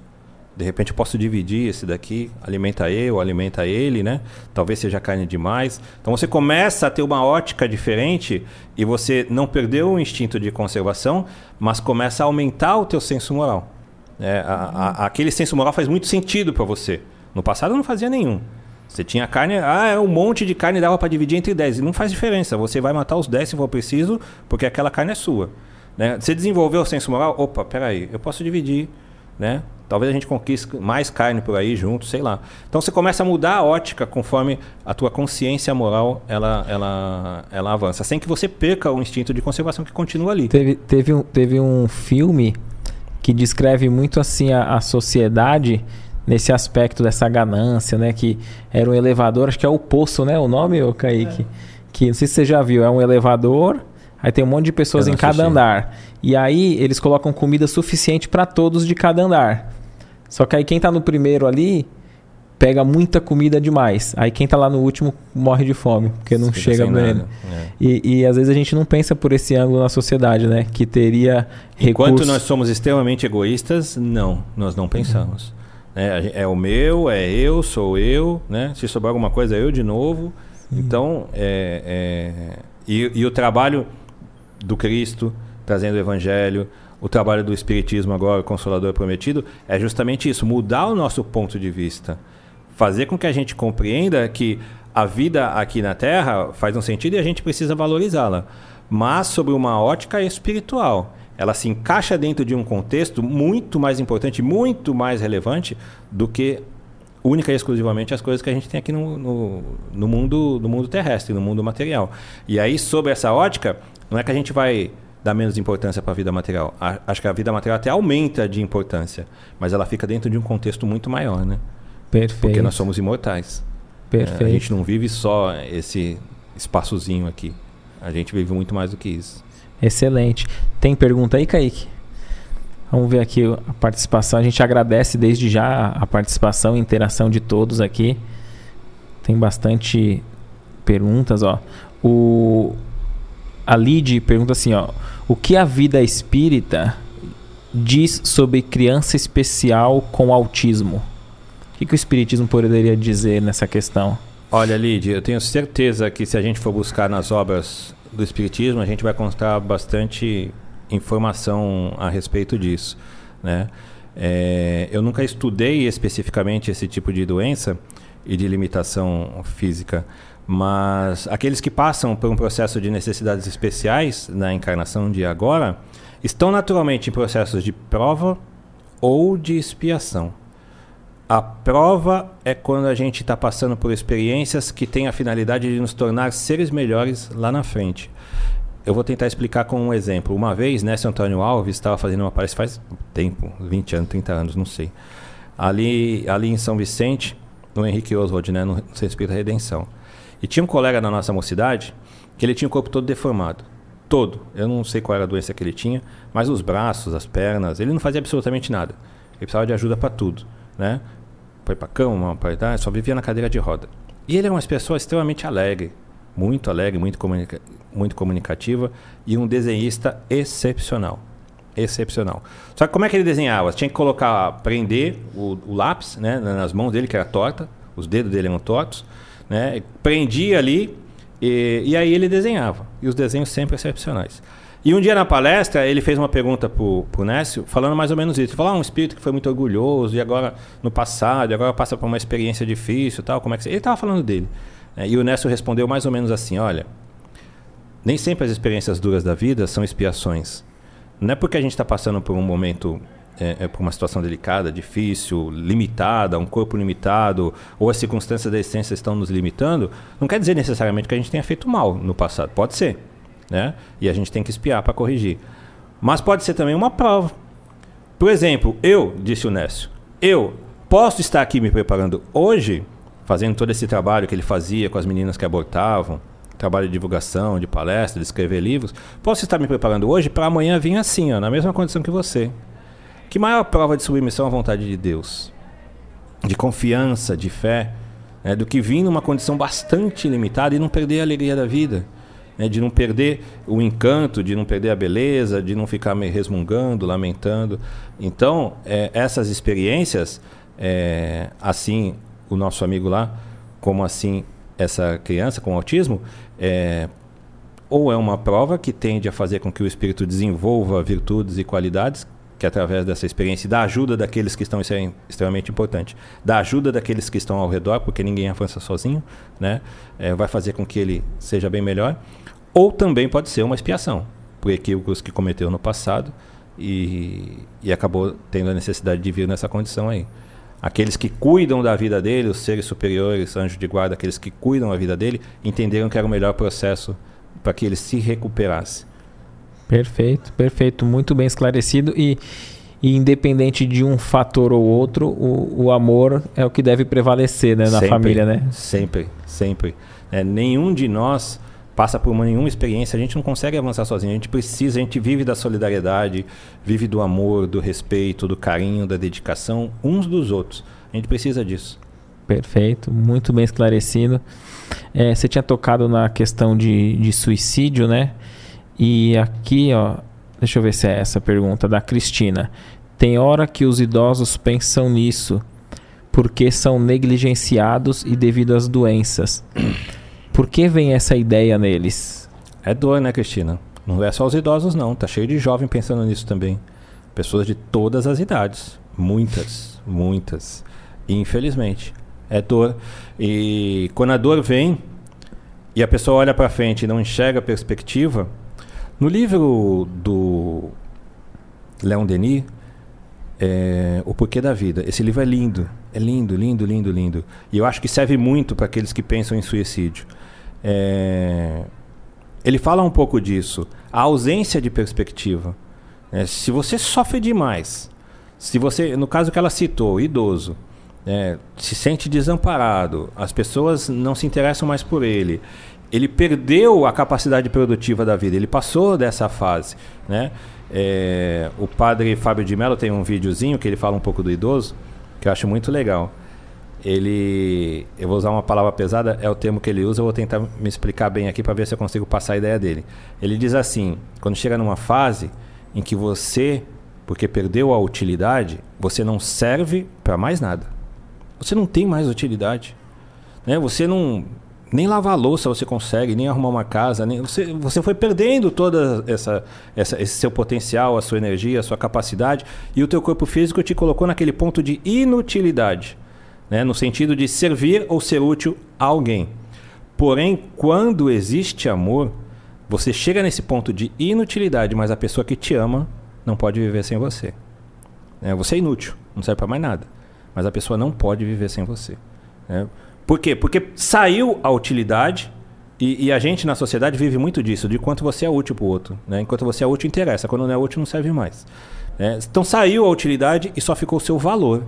De repente eu posso dividir esse daqui, alimenta eu, alimenta ele, né? Talvez seja carne demais. Então você começa a ter uma ótica diferente e você não perdeu o instinto de conservação, mas começa a aumentar o teu senso moral. É, a, a, aquele senso moral faz muito sentido para você. No passado não fazia nenhum. Você tinha carne, ah, é um monte de carne dava para dividir entre 10. Não faz diferença. Você vai matar os 10 se for preciso, porque aquela carne é sua. Né? Você desenvolveu o senso moral? Opa, peraí, eu posso dividir. Né? Talvez a gente conquiste mais carne por aí junto, sei lá. Então você começa a mudar a ótica conforme a tua consciência moral ela, ela, ela avança, sem que você perca o instinto de conservação que continua ali. Teve, teve, um, teve um filme que descreve muito assim a, a sociedade nesse aspecto dessa ganância, né? Que era um elevador, acho que é o Poço, né? O nome, ô Kaique? É. Que não sei se você já viu, é um elevador, aí tem um monte de pessoas em cada andar. E aí eles colocam comida suficiente para todos de cada andar. Só que aí quem tá no primeiro ali pega muita comida demais. Aí quem tá lá no último morre de fome, porque não chega bem. É. E, e às vezes a gente não pensa por esse ângulo na sociedade, né? Que teria Enquanto recursos... nós somos extremamente egoístas, não, nós não pensamos. É, é, o meu, é eu, sou eu, né? Se sobrar alguma coisa, é eu de novo. Sim. Então, é, é... E, e o trabalho do Cristo, trazendo o evangelho, o trabalho do Espiritismo agora, o Consolador Prometido, é justamente isso, mudar o nosso ponto de vista. Fazer com que a gente compreenda que a vida aqui na Terra faz um sentido e a gente precisa valorizá-la. Mas sobre uma ótica espiritual. Ela se encaixa dentro de um contexto muito mais importante, muito mais relevante do que única e exclusivamente as coisas que a gente tem aqui no, no, no, mundo, no mundo terrestre, no mundo material. E aí, sobre essa ótica, não é que a gente vai dar menos importância para a vida material. A, acho que a vida material até aumenta de importância, mas ela fica dentro de um contexto muito maior, né? Perfeito. Porque nós somos imortais. Perfeito. É, a gente não vive só esse espaçozinho aqui. A gente vive muito mais do que isso. Excelente. Tem pergunta aí, Kaique? Vamos ver aqui a participação. A gente agradece desde já a participação e interação de todos aqui. Tem bastante perguntas, ó. O a Lid pergunta assim, ó, o que a vida espírita diz sobre criança especial com autismo? O que, que o espiritismo poderia dizer nessa questão? Olha, Lid, eu tenho certeza que se a gente for buscar nas obras do espiritismo, a gente vai encontrar bastante informação a respeito disso, né? É, eu nunca estudei especificamente esse tipo de doença e de limitação física, mas aqueles que passam por um processo de necessidades especiais na encarnação de agora estão naturalmente em processos de prova ou de expiação. A prova é quando a gente está passando por experiências que têm a finalidade de nos tornar seres melhores lá na frente. Eu vou tentar explicar com um exemplo. Uma vez, Néstor Antônio Alves estava fazendo uma palestra faz tempo, 20 anos, 30 anos, não sei. Ali, ali em São Vicente, no Henrique Oswald, né, no Centro Espírita Redenção. E tinha um colega na nossa mocidade que ele tinha o corpo todo deformado. Todo. Eu não sei qual era a doença que ele tinha, mas os braços, as pernas, ele não fazia absolutamente nada. Ele precisava de ajuda para tudo, né? Foi para cama, para só vivia na cadeira de roda. E ele era uma pessoa extremamente alegre, muito alegre, muito, comunica muito comunicativa e um desenhista excepcional. Excepcional. Só que como é que ele desenhava? Tinha que colocar, prender o, o lápis né, nas mãos dele, que era torta, os dedos dele eram tortos, né? Prendia ali e, e aí ele desenhava. E os desenhos sempre excepcionais. E um dia na palestra, ele fez uma pergunta pro, pro Nécio, falando mais ou menos isso. Ele falou, ah, um espírito que foi muito orgulhoso, e agora, no passado, e agora passa por uma experiência difícil tal, como é que... Ele estava falando dele. Né? E o Nécio respondeu mais ou menos assim, olha, nem sempre as experiências duras da vida são expiações. Não é porque a gente está passando por um momento é, é, por uma situação delicada, difícil, limitada, um corpo limitado, ou as circunstâncias da essência estão nos limitando, não quer dizer necessariamente que a gente tenha feito mal no passado. Pode ser né? E a gente tem que espiar para corrigir. Mas pode ser também uma prova. Por exemplo, eu, disse o Nécio, eu posso estar aqui me preparando hoje, fazendo todo esse trabalho que ele fazia com as meninas que abortavam, trabalho de divulgação, de palestra, de escrever livros, posso estar me preparando hoje para amanhã vir assim, ó, na mesma condição que você. Que maior prova de submissão à vontade de Deus? De confiança, de fé, né, do que vir numa condição bastante limitada e não perder a alegria da vida né, de não perder o encanto, de não perder a beleza, de não ficar me resmungando, lamentando. Então, é, essas experiências, é, assim o nosso amigo lá, como assim essa criança com autismo, é, ou é uma prova que tende a fazer com que o espírito desenvolva virtudes e qualidades que através dessa experiência, da ajuda daqueles que estão, isso é extremamente importante, da ajuda daqueles que estão ao redor, porque ninguém avança sozinho, né? É, vai fazer com que ele seja bem melhor. Ou também pode ser uma expiação por equívocos que cometeu no passado e, e acabou tendo a necessidade de vir nessa condição aí. Aqueles que cuidam da vida dele, os seres superiores, anjos de guarda, aqueles que cuidam da vida dele, entenderam que era o melhor processo para que ele se recuperasse. Perfeito, perfeito, muito bem esclarecido e, e independente de um fator ou outro, o, o amor é o que deve prevalecer né, na sempre, família, né? Sempre, sempre. É, nenhum de nós passa por uma, nenhuma experiência, a gente não consegue avançar sozinho. A gente precisa, a gente vive da solidariedade, vive do amor, do respeito, do carinho, da dedicação uns dos outros. A gente precisa disso. Perfeito, muito bem esclarecido. É, você tinha tocado na questão de, de suicídio, né? E aqui, ó, deixa eu ver se é essa pergunta da Cristina. Tem hora que os idosos pensam nisso porque são negligenciados e devido às doenças. Por que vem essa ideia neles? É dor, né, Cristina? Não é só os idosos, não. Tá cheio de jovem pensando nisso também. Pessoas de todas as idades. Muitas, muitas. infelizmente, é dor. E quando a dor vem e a pessoa olha para frente e não enxerga a perspectiva, no livro do Leon Denis, é, O Porquê da Vida, esse livro é lindo. É lindo, lindo, lindo, lindo. E eu acho que serve muito para aqueles que pensam em suicídio. É... Ele fala um pouco disso. A ausência de perspectiva. É, se você sofre demais, se você, no caso que ela citou, idoso, é, se sente desamparado, as pessoas não se interessam mais por ele, ele perdeu a capacidade produtiva da vida, ele passou dessa fase. Né? É, o padre Fábio de Mello tem um videozinho que ele fala um pouco do idoso, que eu acho muito legal ele. Eu vou usar uma palavra pesada, é o termo que ele usa, eu vou tentar me explicar bem aqui para ver se eu consigo passar a ideia dele. Ele diz assim: quando chega numa fase em que você, porque perdeu a utilidade, você não serve para mais nada. Você não tem mais utilidade. Né? Você não. Nem lavar louça você consegue, nem arrumar uma casa, nem, você, você foi perdendo toda essa, essa, esse seu potencial, a sua energia, a sua capacidade, e o teu corpo físico te colocou naquele ponto de inutilidade né, no sentido de servir ou ser útil a alguém. Porém, quando existe amor, você chega nesse ponto de inutilidade, mas a pessoa que te ama não pode viver sem você. É, você é inútil, não serve para mais nada. Mas a pessoa não pode viver sem você. Né? Por quê? Porque saiu a utilidade e, e, a gente na sociedade vive muito disso, de quanto você é útil para o outro. Né? Enquanto você é útil, interessa. Quando não é útil, não serve mais. É, então saiu a utilidade e só ficou o seu valor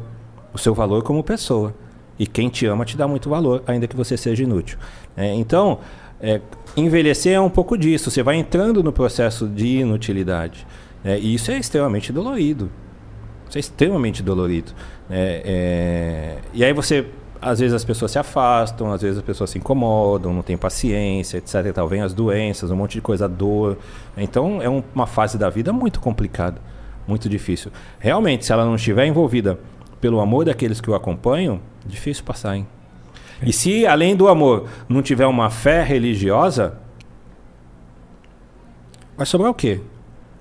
o seu valor como pessoa. E quem te ama te dá muito valor, ainda que você seja inútil. É, então, é, envelhecer é um pouco disso. Você vai entrando no processo de inutilidade. É, e isso é extremamente dolorido. Isso é extremamente dolorido. É, e aí você às vezes as pessoas se afastam, às vezes as pessoas se incomodam, não tem paciência, etc. E tal. Vem as doenças, um monte de coisa, dor. Então é um, uma fase da vida muito complicada, muito difícil. Realmente, se ela não estiver envolvida pelo amor daqueles que o acompanham, difícil passar, hein? E se, além do amor, não tiver uma fé religiosa, vai sobrar o quê?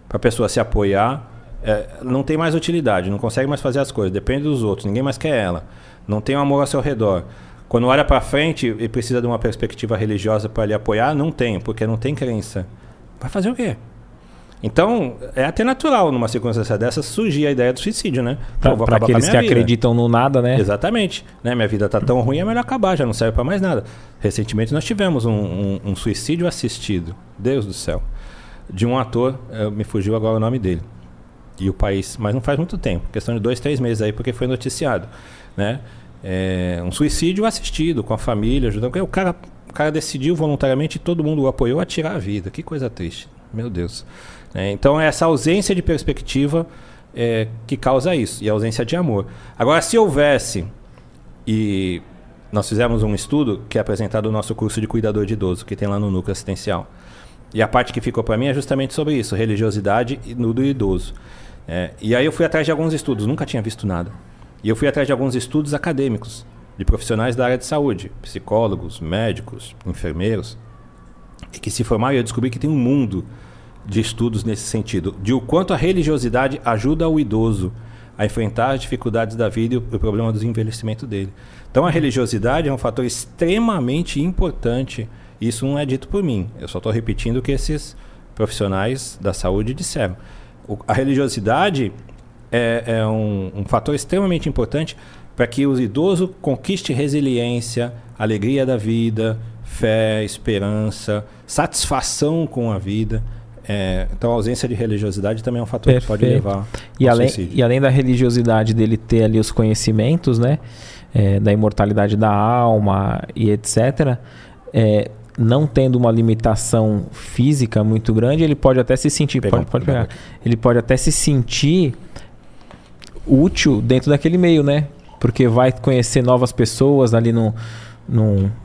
Para a pessoa se apoiar, é, não tem mais utilidade, não consegue mais fazer as coisas, depende dos outros, ninguém mais quer ela, não tem um amor ao seu redor. Quando olha para frente e precisa de uma perspectiva religiosa para lhe apoiar, não tem, porque não tem crença. Vai fazer o quê? Então, é até natural numa circunstância dessa surgir a ideia do suicídio, né? Para aqueles que vida. acreditam no nada, né? Exatamente. Né? Minha vida tá tão ruim, é melhor acabar, já não serve para mais nada. Recentemente nós tivemos um, um, um, suicídio assistido, Deus do céu, de um ator, me fugiu agora o nome dele. E o país, mas não faz muito tempo, questão de dois, três meses aí, porque foi noticiado, né? É, um suicídio assistido com a família, ajudando. O cara, o cara decidiu voluntariamente e todo mundo o apoiou a tirar a vida. Que coisa triste, meu Deus. É, então, é essa ausência de perspectiva é, que causa isso, e a ausência de amor. Agora, se houvesse, e nós fizemos um estudo que é apresentado no nosso curso de cuidador de idoso, que tem lá no núcleo assistencial. E a parte que ficou para mim é justamente sobre isso, religiosidade no do idoso. É, e aí eu fui atrás de alguns estudos, nunca tinha visto nada. E eu fui atrás de alguns estudos acadêmicos, de profissionais da área de saúde, psicólogos, médicos, enfermeiros, e que se formaram e eu descobri que tem um mundo de estudos nesse sentido, de o quanto a religiosidade ajuda o idoso a enfrentar as dificuldades da vida e o problema do envelhecimento dele. Então a religiosidade é um fator extremamente importante. Isso não é dito por mim. Eu só estou repetindo o que esses profissionais da saúde disseram. O, a religiosidade é, é um, um fator extremamente importante para que o idoso conquiste resiliência, alegria da vida, fé, esperança, satisfação com a vida. É, então a ausência de religiosidade também é um fator Perfeito. que pode levar e além, suicídio. E além da religiosidade dele ter ali os conhecimentos, né? É, da imortalidade da alma e etc. É, não tendo uma limitação física muito grande, ele pode até se sentir. pode, pode pegar. Ele pode até se sentir útil dentro daquele meio, né? Porque vai conhecer novas pessoas ali no.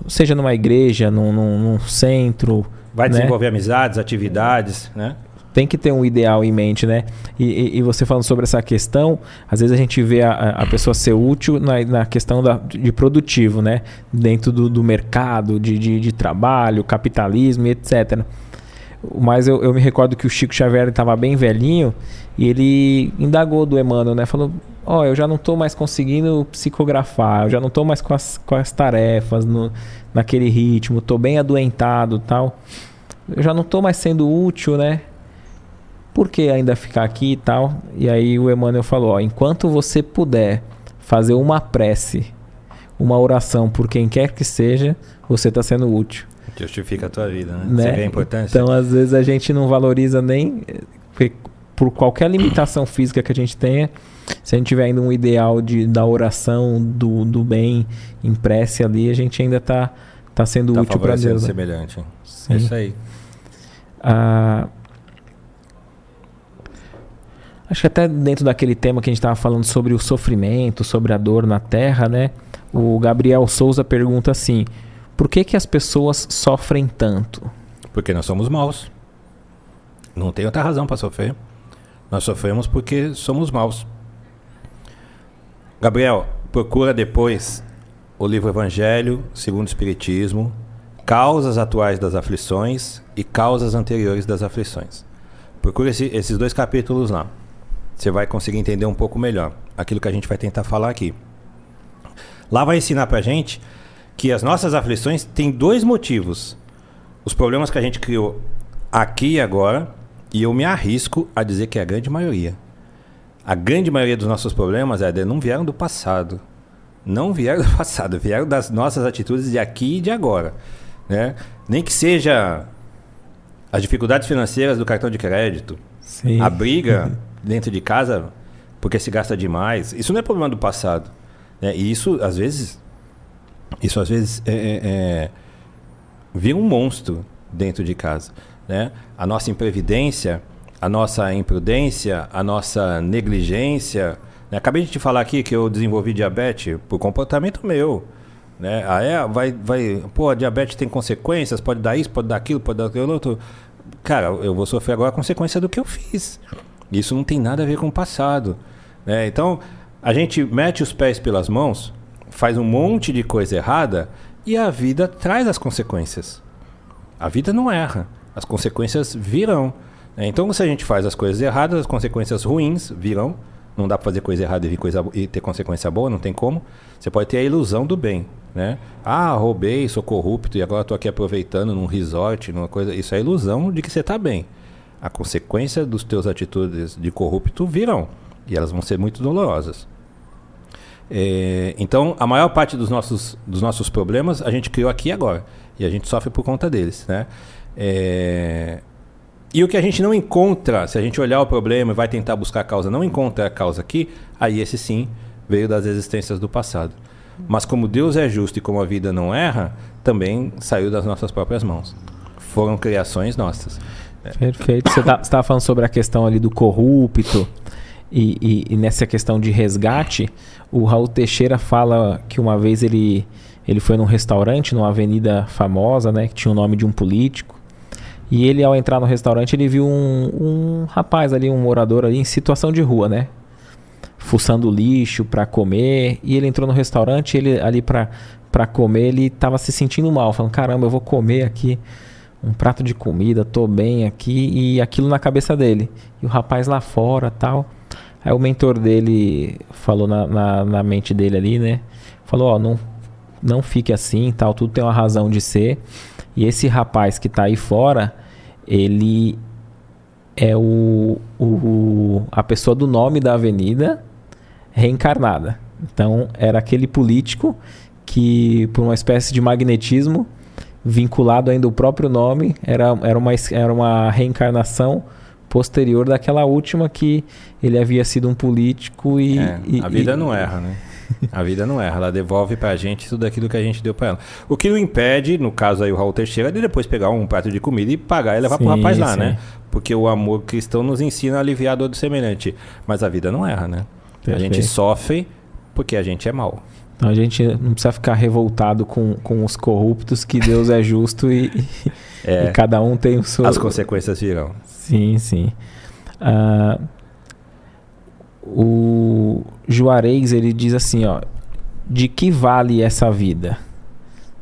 seja numa igreja, num, num, num centro, Vai né? desenvolver né? amizades, atividades, né? Tem que ter um ideal em mente, né? E, e, e, você falando sobre essa questão, às vezes a gente vê a, a pessoa ser útil na, na questão da, de produtivo, né? Dentro do, do mercado, de, de, de trabalho, capitalismo e etc. Mas eu, eu me recordo que o Chico Xavier estava bem velhinho e ele indagou do Emmanuel, né? Falou: Ó, oh, eu já não estou mais conseguindo psicografar, eu já não estou mais com as, com as tarefas no, naquele ritmo, estou bem adoentado tal. Eu já não estou mais sendo útil, né? Por que ainda ficar aqui e tal? E aí o Emmanuel falou: ó, enquanto você puder fazer uma prece, uma oração por quem quer que seja, você está sendo útil. Justifica a tua vida, né? né? Você vê a importância. Então, às vezes, a gente não valoriza nem por qualquer limitação física que a gente tenha, se a gente tiver ainda um ideal de, da oração, do, do bem em prece ali, a gente ainda está tá sendo tá útil para Deus. Né? semelhante. Sim. É isso aí. Ah, acho que até dentro daquele tema que a gente estava falando sobre o sofrimento, sobre a dor na terra, né? O Gabriel Souza pergunta assim: por que, que as pessoas sofrem tanto? Porque nós somos maus. Não tem outra razão para sofrer. Nós sofremos porque somos maus. Gabriel, procura depois o livro Evangelho segundo o Espiritismo, Causas Atuais das Aflições e Causas Anteriores das Aflições. Procura esse, esses dois capítulos lá. Você vai conseguir entender um pouco melhor aquilo que a gente vai tentar falar aqui. Lá vai ensinar pra gente que as nossas aflições têm dois motivos. Os problemas que a gente criou aqui e agora, e eu me arrisco a dizer que é a grande maioria. A grande maioria dos nossos problemas, Éder, não vieram do passado. Não vieram do passado, vieram das nossas atitudes de aqui e de agora. Né? Nem que seja as dificuldades financeiras do cartão de crédito, Sim. a briga dentro de casa porque se gasta demais. Isso não é problema do passado. Né? E isso, às vezes, isso às vezes é, é, é, vira um monstro dentro de casa. Né? A nossa imprevidência, a nossa imprudência, a nossa negligência. Né? Acabei de te falar aqui que eu desenvolvi diabetes por comportamento meu. Né? Ah, é, vai, vai, pô, a diabetes tem consequências, pode dar isso, pode dar aquilo, pode dar aquilo outro. Cara, eu vou sofrer agora a consequência do que eu fiz. Isso não tem nada a ver com o passado. Né? Então, a gente mete os pés pelas mãos faz um monte de coisa errada e a vida traz as consequências. A vida não erra, as consequências virão. É, então, se a gente faz as coisas erradas, as consequências ruins virão. Não dá para fazer coisa errada e, coisa, e ter consequência boa, não tem como. Você pode ter a ilusão do bem, né? Ah, roubei, sou corrupto e agora estou aqui aproveitando num resort, numa coisa. Isso é ilusão de que você está bem. A consequência dos teus atitudes de corrupto virão e elas vão ser muito dolorosas. É, então, a maior parte dos nossos, dos nossos problemas a gente criou aqui agora e a gente sofre por conta deles, né? É, e o que a gente não encontra, se a gente olhar o problema e vai tentar buscar a causa, não encontra a causa aqui, aí esse sim veio das existências do passado. Mas como Deus é justo e como a vida não erra, também saiu das nossas próprias mãos. Foram criações nossas. Perfeito. Você tá, estava falando sobre a questão ali do corrupto e, e, e, nessa questão de resgate, o Raul Teixeira fala que uma vez ele, ele foi num restaurante, numa avenida famosa, né, que tinha o nome de um político, e ele, ao entrar no restaurante, ele viu um, um rapaz ali, um morador ali em situação de rua, né? Fuçando lixo para comer. E ele entrou no restaurante, ele ali para comer, ele estava se sentindo mal, falando: "Caramba, eu vou comer aqui um prato de comida, tô bem aqui" e aquilo na cabeça dele. E o rapaz lá fora, tal. Aí o mentor dele falou na, na, na mente dele ali, né? Falou: "Ó, não não fique assim, tal, tudo tem uma razão de ser". E esse rapaz que está aí fora, ele é o, o, a pessoa do nome da avenida reencarnada. Então, era aquele político que, por uma espécie de magnetismo, vinculado ainda ao próprio nome, era, era, uma, era uma reencarnação posterior daquela última que ele havia sido um político e. É, e a vida e, não erra, né? A vida não erra, ela devolve pra gente tudo aquilo que a gente deu pra ela. O que o impede, no caso aí o Raul Teixeira, de depois pegar um prato de comida e pagar e levar sim, pro rapaz lá, sim. né? Porque o amor cristão nos ensina a aliviar a dor do semelhante. Mas a vida não erra, né? Perfeito. A gente sofre porque a gente é mal. Então a gente não precisa ficar revoltado com, com os corruptos, que Deus é justo e, é, e cada um tem o seu. As consequências virão. Sim, sim. Uh, o Juarez ele diz assim, ó, de que vale essa vida?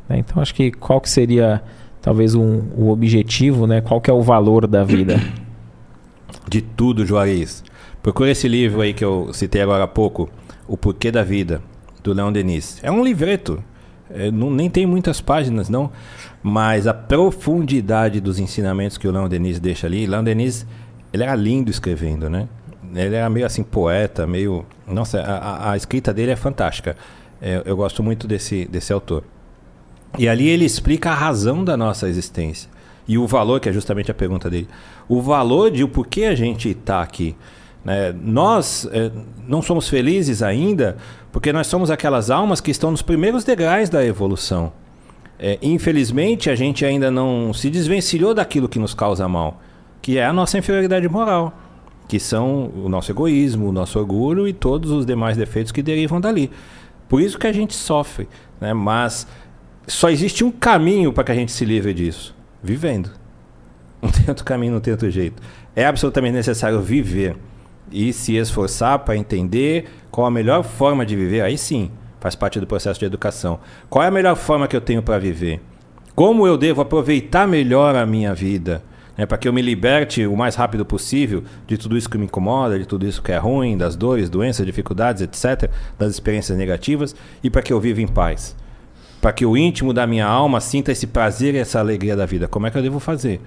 Né? Então acho que qual que seria talvez um, o objetivo, né? Qual que é o valor da vida? De tudo, Juarez. Procura esse livro aí que eu citei agora há pouco, O Porquê da Vida, do Leon Denis. É um livreto. É, não, nem tem muitas páginas, não. Mas a profundidade dos ensinamentos que o Leon Denis deixa ali. Leon Denis, ele era lindo escrevendo, né? ele era meio assim poeta, meio. Nossa, a, a escrita dele é fantástica. É, eu gosto muito desse, desse autor. E ali ele explica a razão da nossa existência. E o valor, que é justamente a pergunta dele. O valor de o porquê a gente está aqui. Né? Nós é, não somos felizes ainda porque nós somos aquelas almas que estão nos primeiros degraus da evolução. É, infelizmente, a gente ainda não se desvencilhou daquilo que nos causa mal, que é a nossa inferioridade moral que são o nosso egoísmo, o nosso orgulho e todos os demais defeitos que derivam dali. Por isso que a gente sofre, né? Mas só existe um caminho para que a gente se livre disso: vivendo. Não tem outro caminho, não tem outro jeito. É absolutamente necessário viver e se esforçar para entender qual a melhor forma de viver. Aí sim, faz parte do processo de educação. Qual é a melhor forma que eu tenho para viver? Como eu devo aproveitar melhor a minha vida? né, para que eu me liberte o mais rápido possível de tudo isso que me incomoda, de tudo isso que é ruim, das dores, doenças, dificuldades, etc., das experiências negativas, e para que eu viva em paz. Para que o íntimo da minha alma sinta esse prazer e essa alegria da vida. Como é que eu devo fazer?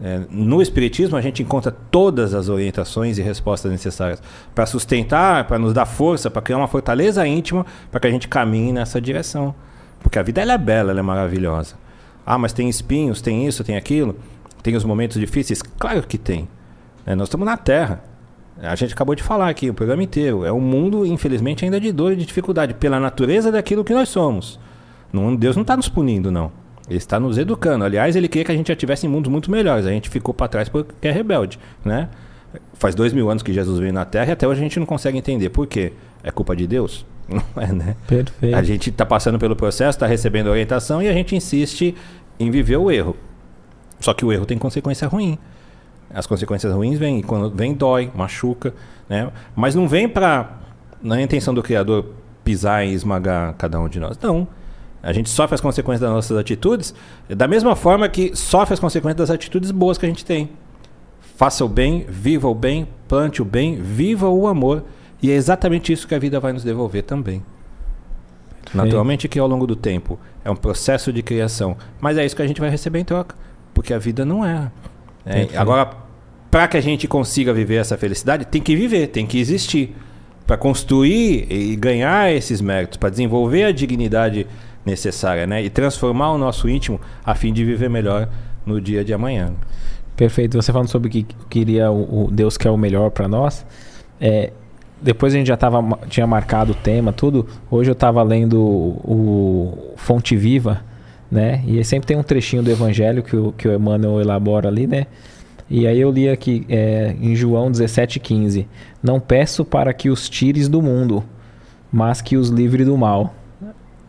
É, no Espiritismo, a gente encontra todas as orientações e respostas necessárias para sustentar, para nos dar força, para criar uma fortaleza íntima, para que a gente caminhe nessa direção. Porque a vida ela é bela, ela é maravilhosa. Ah, mas tem espinhos, tem isso, tem aquilo. Tem os momentos difíceis? Claro que tem. É, nós estamos na Terra. A gente acabou de falar aqui, o programa inteiro. É um mundo, infelizmente, ainda de dor e de dificuldade, pela natureza daquilo que nós somos. Não, Deus não está nos punindo, não. Ele está nos educando. Aliás, ele queria que a gente já tivesse em mundos muito melhores. A gente ficou para trás porque é rebelde, né? Faz dois mil anos que Jesus veio na Terra e até hoje a gente não consegue entender. Por quê? É culpa de Deus? Não é, né? Perfeito. A gente está passando pelo processo, está recebendo orientação e a gente insiste em viver o erro. Só que o erro tem consequência ruim. As consequências ruins vêm, e quando vem dói, machuca, né? Mas não vem para na intenção do criador pisar e esmagar cada um de nós. Não. A gente sofre as consequências das nossas atitudes da mesma forma que sofre as consequências das atitudes boas que a gente tem. Faça o bem, viva o bem, plante o bem, viva o amor. E é exatamente isso que a vida vai nos devolver também. Naturalmente que ao longo do tempo é um processo de criação, mas é isso que a gente vai receber em troca, porque a vida não é. é agora, para que a gente consiga viver essa felicidade, tem que viver, tem que existir. Para construir e ganhar esses méritos, para desenvolver a dignidade necessária, né? E transformar o nosso íntimo a fim de viver melhor no dia de amanhã. Perfeito. Você falando sobre que queria o, o Deus quer o melhor para nós, é, depois a gente já tava, tinha marcado o tema, tudo. Hoje eu estava lendo o, o, Fonte Viva, né? E sempre tem um trechinho do Evangelho que o, que o Emmanuel elabora ali, né? E aí eu li aqui é, em João 17,15: Não peço para que os tires do mundo, mas que os livre do mal.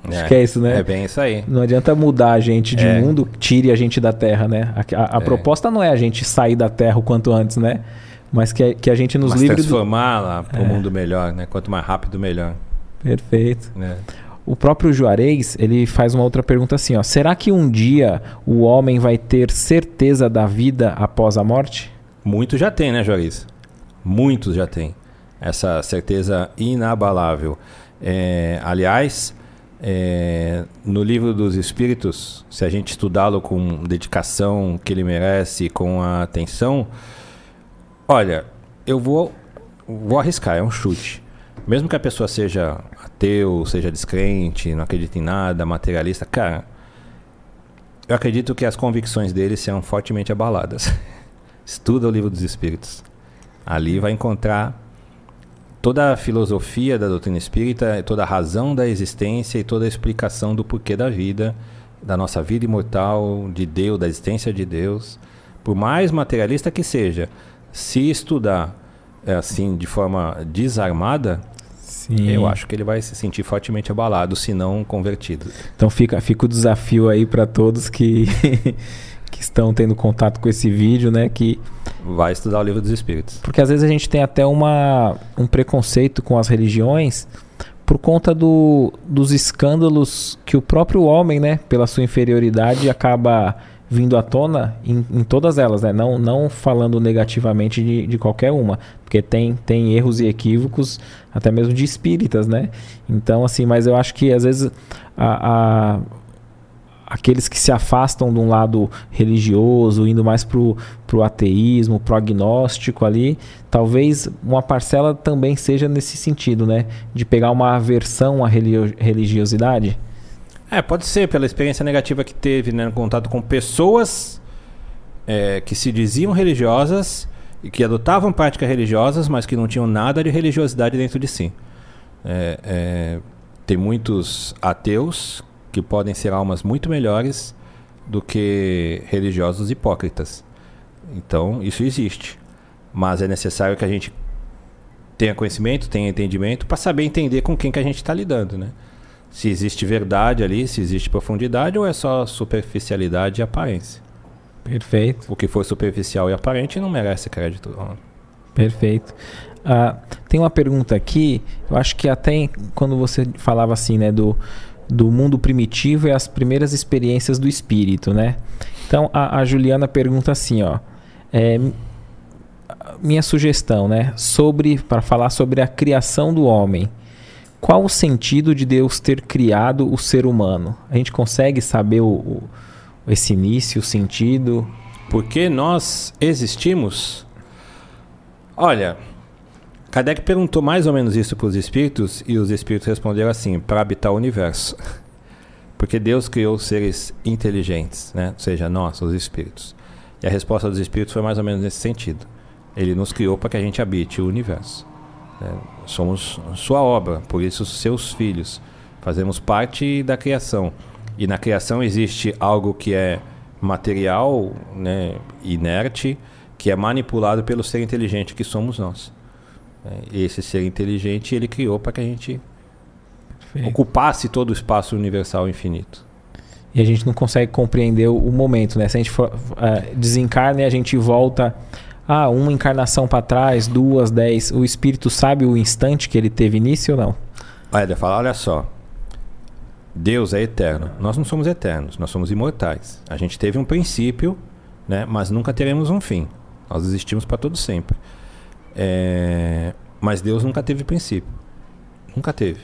Acho é, que é isso, né? É bem isso aí. Não adianta mudar a gente de é. mundo, tire a gente da terra, né? A, a, a é. proposta não é a gente sair da terra o quanto antes, né? Mas que, que a gente nos Mas livre. transformar do... lá para o é. mundo melhor, né? Quanto mais rápido, melhor. Perfeito. É. O próprio Juarez, ele faz uma outra pergunta assim, ó. Será que um dia o homem vai ter certeza da vida após a morte? Muitos já tem, né, Juarez? Muitos já têm. Essa certeza inabalável. É, aliás, é, no livro dos Espíritos, se a gente estudá-lo com dedicação que ele merece, com a atenção, olha, eu vou, vou arriscar, é um chute. Mesmo que a pessoa seja ateu, seja descrente, não acredita em nada, materialista, cara, eu acredito que as convicções dele serão fortemente abaladas. Estuda o livro dos Espíritos. Ali vai encontrar toda a filosofia da doutrina espírita, toda a razão da existência e toda a explicação do porquê da vida, da nossa vida imortal, de Deus, da existência de Deus. Por mais materialista que seja, se estudar é, assim de forma desarmada, Sim. eu acho que ele vai se sentir fortemente abalado, se não convertido. Então fica, fica o desafio aí para todos que que estão tendo contato com esse vídeo, né? Que vai estudar o livro dos Espíritos. Porque às vezes a gente tem até uma, um preconceito com as religiões por conta do, dos escândalos que o próprio homem, né, pela sua inferioridade, acaba vindo à tona em, em todas elas, né? Não, não falando negativamente de, de qualquer uma, porque tem, tem erros e equívocos até mesmo de espíritas, né? Então, assim, mas eu acho que às vezes a, a aqueles que se afastam de um lado religioso, indo mais para o ateísmo, pro agnóstico ali, talvez uma parcela também seja nesse sentido, né? De pegar uma aversão à religiosidade. É, pode ser, pela experiência negativa que teve, né? No contato com pessoas é, que se diziam religiosas e que adotavam práticas religiosas, mas que não tinham nada de religiosidade dentro de si. É, é, tem muitos ateus que podem ser almas muito melhores do que religiosos hipócritas. Então, isso existe. Mas é necessário que a gente tenha conhecimento, tenha entendimento, para saber entender com quem que a gente está lidando, né? Se existe verdade ali, se existe profundidade ou é só superficialidade e aparência. Perfeito. O que for superficial e aparente não merece crédito. Perfeito. Uh, tem uma pergunta aqui, eu acho que até quando você falava assim, né, do do mundo primitivo e as primeiras experiências do espírito, né? Então a, a Juliana pergunta assim, ó, é, minha sugestão, né, sobre para falar sobre a criação do homem. Qual o sentido de Deus ter criado o ser humano? A gente consegue saber o, o esse início, o sentido? Porque nós existimos. Olha, Kardec perguntou mais ou menos isso para os espíritos e os espíritos responderam assim: para habitar o universo. Porque Deus criou seres inteligentes, né? ou seja, nós, os espíritos. E a resposta dos espíritos foi mais ou menos nesse sentido. Ele nos criou para que a gente habite o universo. Né? Somos sua obra, por isso seus filhos. Fazemos parte da criação. E na criação existe algo que é material, né, inerte, que é manipulado pelo ser inteligente que somos nós. Né? Esse ser inteligente ele criou para que a gente Perfeito. ocupasse todo o espaço universal infinito. E a gente não consegue compreender o, momento, né? Se a gente for, uh, desencarna e a gente volta ah, uma encarnação para trás, duas, dez, o espírito sabe o instante que ele teve início ou não? Olha, fala, olha só. Deus é eterno. Nós não somos eternos, nós somos imortais. A gente teve um princípio, né, mas nunca teremos um fim. Nós existimos para todo sempre. É, mas Deus nunca teve princípio. Nunca teve.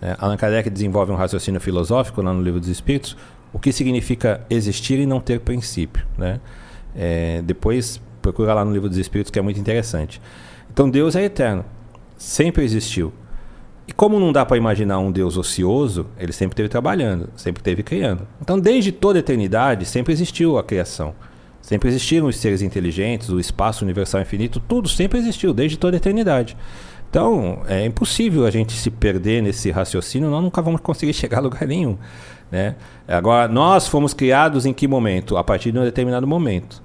É, Allan Kardec desenvolve um raciocínio filosófico lá no Livro dos Espíritos, o que significa existir e não ter princípio. Né? É, depois procura lá no Livro dos Espíritos, que é muito interessante. Então Deus é eterno, sempre existiu. E como não dá para imaginar um Deus ocioso, ele sempre esteve trabalhando, sempre esteve criando. Então, desde toda a eternidade, sempre existiu a criação. Sempre existiram os seres inteligentes, o espaço universal infinito, tudo sempre existiu, desde toda a eternidade. Então, é impossível a gente se perder nesse raciocínio, nós nunca vamos conseguir chegar a lugar nenhum. Né? Agora, nós fomos criados em que momento? A partir de um determinado momento.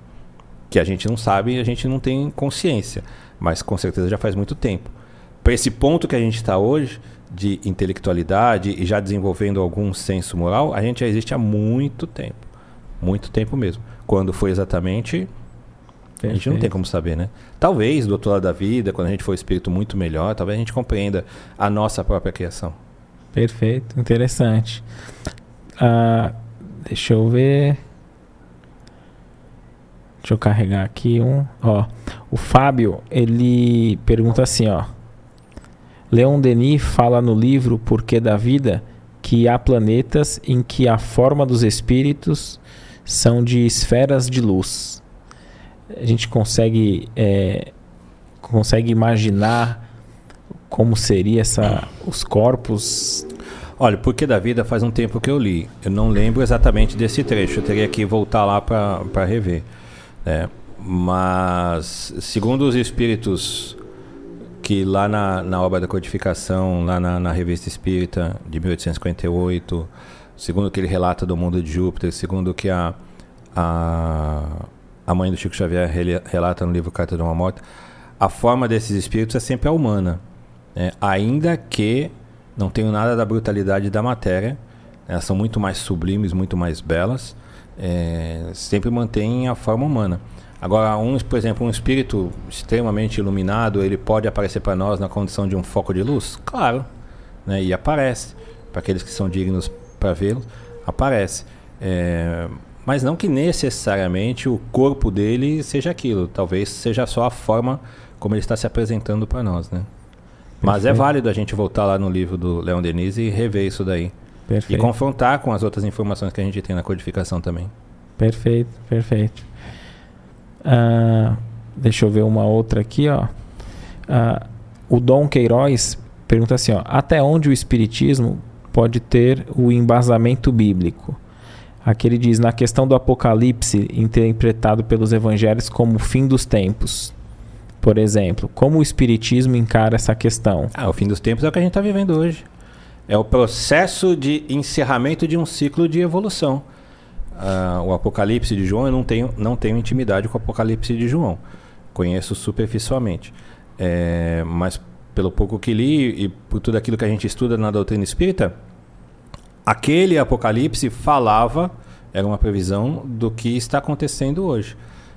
Que a gente não sabe e a gente não tem consciência. Mas com certeza já faz muito tempo para esse ponto que a gente está hoje, de intelectualidade e já desenvolvendo algum senso moral, a gente já existe há muito tempo. Muito tempo mesmo. Quando foi exatamente. A gente não tem como saber, né? Talvez do outro lado da vida, quando a gente for espírito muito melhor, talvez a gente compreenda a nossa própria criação. Perfeito, interessante. Uh, deixa eu ver. Deixa eu carregar aqui um. Ó, o Fábio, ele pergunta assim, ó. Leon Denis fala no livro Porquê da Vida que há planetas em que a forma dos espíritos são de esferas de luz. A gente consegue é, consegue imaginar como seria essa os corpos. Olha, Porquê da Vida faz um tempo que eu li. Eu não lembro exatamente desse trecho. Eu teria que voltar lá para rever. Né? Mas segundo os espíritos que lá na, na obra da codificação, lá na, na revista Espírita de 1858, segundo o que ele relata do mundo de Júpiter, segundo o que a, a, a mãe do Chico Xavier relata no livro Carta de uma Morte, a forma desses espíritos é sempre a humana, né? ainda que não tenham nada da brutalidade da matéria, elas são muito mais sublimes, muito mais belas, é, sempre mantêm a forma humana. Agora, um, por exemplo, um espírito extremamente iluminado, ele pode aparecer para nós na condição de um foco de luz? Claro, né? e aparece. Para aqueles que são dignos para vê-lo, aparece. É, mas não que necessariamente o corpo dele seja aquilo. Talvez seja só a forma como ele está se apresentando para nós, né? Mas é válido a gente voltar lá no livro do Leon Denis e rever isso daí. Perfeito. E confrontar com as outras informações que a gente tem na codificação também. Perfeito, perfeito. Uh, deixa eu ver uma outra aqui, ó. Uh, o Dom Queiroz pergunta assim, ó, até onde o espiritismo pode ter o embasamento bíblico? Aqui ele diz, na questão do Apocalipse, interpretado pelos evangelhos como o fim dos tempos. Por exemplo, como o Espiritismo encara essa questão? Ah, o fim dos tempos é o que a gente está vivendo hoje. É o processo de encerramento de um ciclo de evolução uh, o Apocalipse de João, eu não tenho, não tenho intimidade com o Apocalipse de João. Conheço superficialmente. É, mas pelo pouco que li e por tudo aquilo que a gente estuda na doutrina espírita, aquele Apocalipse falava, era uma previsão do que está acontecendo hoje.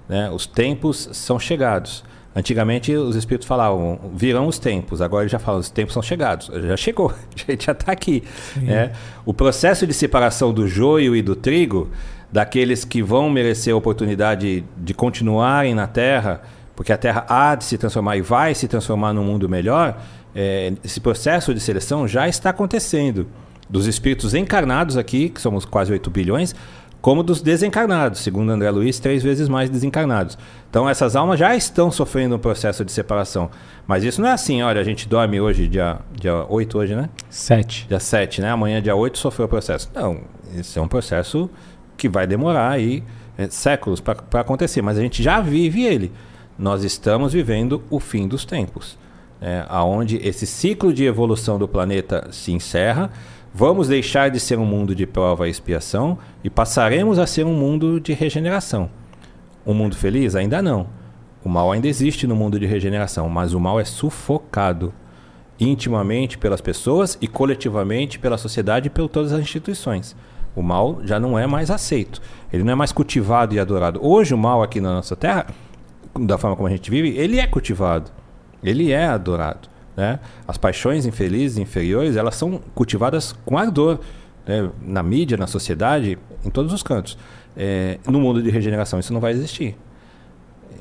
Né? Os tempos são chegados. Antigamente os espíritos falavam, virão os tempos. Agora ele já fala, os tempos são chegados. Já chegou, a gente já está aqui. Né? O processo de separação do joio e do trigo, daqueles que vão merecer a oportunidade de continuarem na Terra, porque a Terra há de se transformar e vai se transformar num mundo melhor, é, esse processo de seleção já está acontecendo. Dos espíritos encarnados aqui, que somos quase 8 bilhões, como dos desencarnados, segundo André Luiz, três vezes mais desencarnados. Então essas almas já estão sofrendo um processo de separação. Mas isso não é assim, olha, a gente dorme hoje, dia, dia 8 hoje, né? 7. Dia 7, né? Amanhã, dia 8, sofreu o processo. Não, isso é um processo que vai demorar aí é, séculos para acontecer, mas a gente já vive ele. Nós estamos vivendo o fim dos tempos, é, aonde esse ciclo de evolução do planeta se encerra Vamos deixar de ser um mundo de prova e expiação e passaremos a ser um mundo de regeneração. Um mundo feliz? Ainda não. O mal ainda existe no mundo de regeneração, mas o mal é sufocado intimamente pelas pessoas e coletivamente pela sociedade e por todas as instituições. O mal já não é mais aceito. Ele não é mais cultivado e adorado. Hoje o mal aqui na nossa terra, da forma como a gente vive, ele é cultivado. Ele é adorado. Né? As paixões infelizes, inferiores, elas são cultivadas com ardor né? na mídia, na sociedade, em todos os cantos. É, no mundo de regeneração isso não vai existir.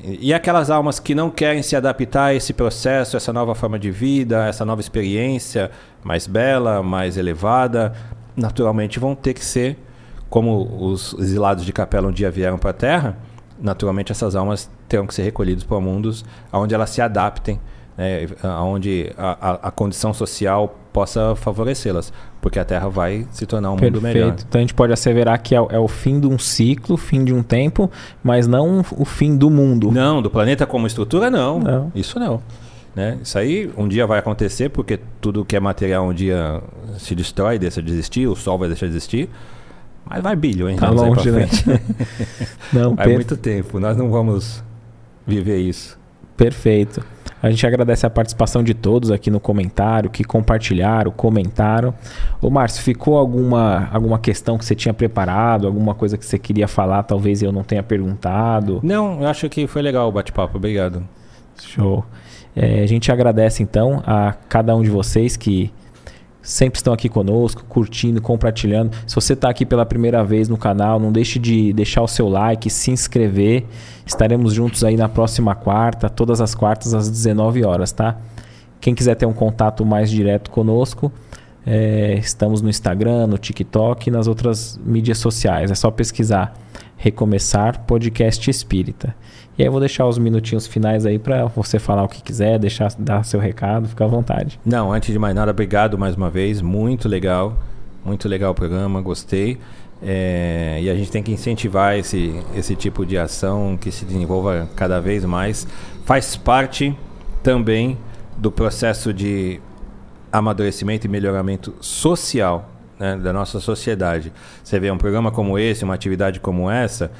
E aquelas almas que não querem se adaptar a esse processo, essa nova forma de vida, essa nova experiência mais bela, mais elevada, naturalmente vão ter que ser, como os exilados de capela um dia vieram para a Terra, naturalmente essas almas terão que ser recolhidas para mundos onde elas se adaptem, né, onde a, a, a condição social possa favorecê-las, porque a Terra vai se tornar um Perfeito. mundo melhor. Então a gente pode asseverar que é, é, o fim de um ciclo, fim de um tempo, mas não o fim do mundo. Não, do planeta como estrutura, não. não. Isso não. Né? Isso aí um dia vai acontecer, porque tudo que é material um dia se destrói, deixa de existir, o Sol vai deixar de existir. Mas vai bilhões tá longe, né? não, vai per... muito tempo. Nós não vamos viver isso. Perfeito. A gente agradece a participação de todos aqui no comentário, que compartilharam, comentaram. Ô Márcio, ficou alguma, alguma questão que você tinha preparado, alguma coisa que você queria falar, talvez eu não tenha perguntado? Não, eu acho que foi legal o bate-papo, obrigado. Show. É, a gente agradece então a cada um de vocês que sempre estão aqui conosco, curtindo, compartilhando. Se você está aqui pela primeira vez no canal, não deixe de deixar o seu like, se inscrever. Estaremos juntos aí na próxima quarta, todas as quartas às 19 horas, tá? Quem quiser ter um contato mais direto conosco, é, estamos no Instagram, no TikTok e nas outras mídias sociais. É só pesquisar Recomeçar Podcast Espírita. E aí eu vou deixar os minutinhos finais aí para você falar o que quiser, deixar dar seu recado, fica à vontade. Não, antes de mais nada, obrigado mais uma vez, muito legal, muito legal o programa, gostei. É, e a gente tem que incentivar esse, esse tipo de ação que se desenvolva cada vez mais. Faz parte também do processo de amadurecimento e melhoramento social né, da nossa sociedade. Você vê um programa como esse, uma atividade como essa,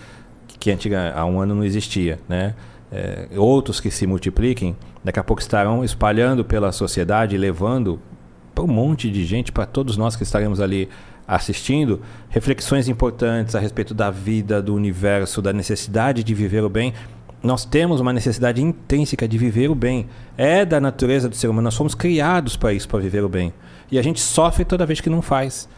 que antiga, há um ano não existia, né? É, outros que se multipliquem, daqui a pouco estarão espalhando pela sociedade, levando para um monte de gente, para todos nós que estaremos ali assistindo, reflexões importantes a respeito da vida, do universo, da necessidade de viver o bem. Nós temos uma necessidade intrínseca de viver o bem. É da natureza do ser humano. Nós fomos criados para isso, para viver o bem. E a gente sofre toda vez que não faz.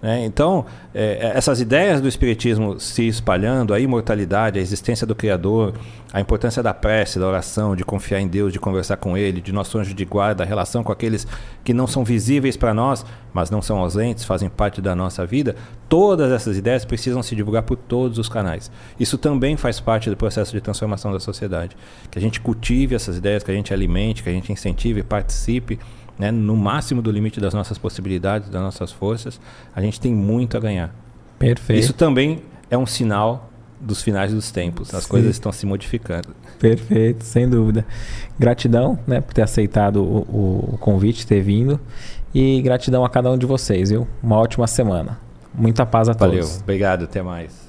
Né? Então, é, é, essas ideias do Espiritismo se espalhando, a imortalidade, a existência do Criador, a importância da prece, da oração, de confiar em Deus, de conversar com Ele, de nosso anjo de guarda, a relação com aqueles que não são visíveis para nós, mas não são ausentes, fazem parte da nossa vida, todas essas ideias precisam se divulgar por todos os canais. Isso também faz parte do processo de transformação da sociedade. Que a gente cultive essas ideias, que a gente alimente, que a gente incentive, participe né, no máximo do limite das nossas possibilidades, das nossas forças, a gente tem muito a ganhar. Perfeito. Isso também é um sinal dos finais dos tempos. As Sim. coisas estão se modificando. Perfeito, sem dúvida. Gratidão né, por ter aceitado o, o convite, ter vindo. E gratidão a cada um de vocês, viu? Uma ótima semana. Muita paz a Valeu. todos. Valeu, obrigado, até mais.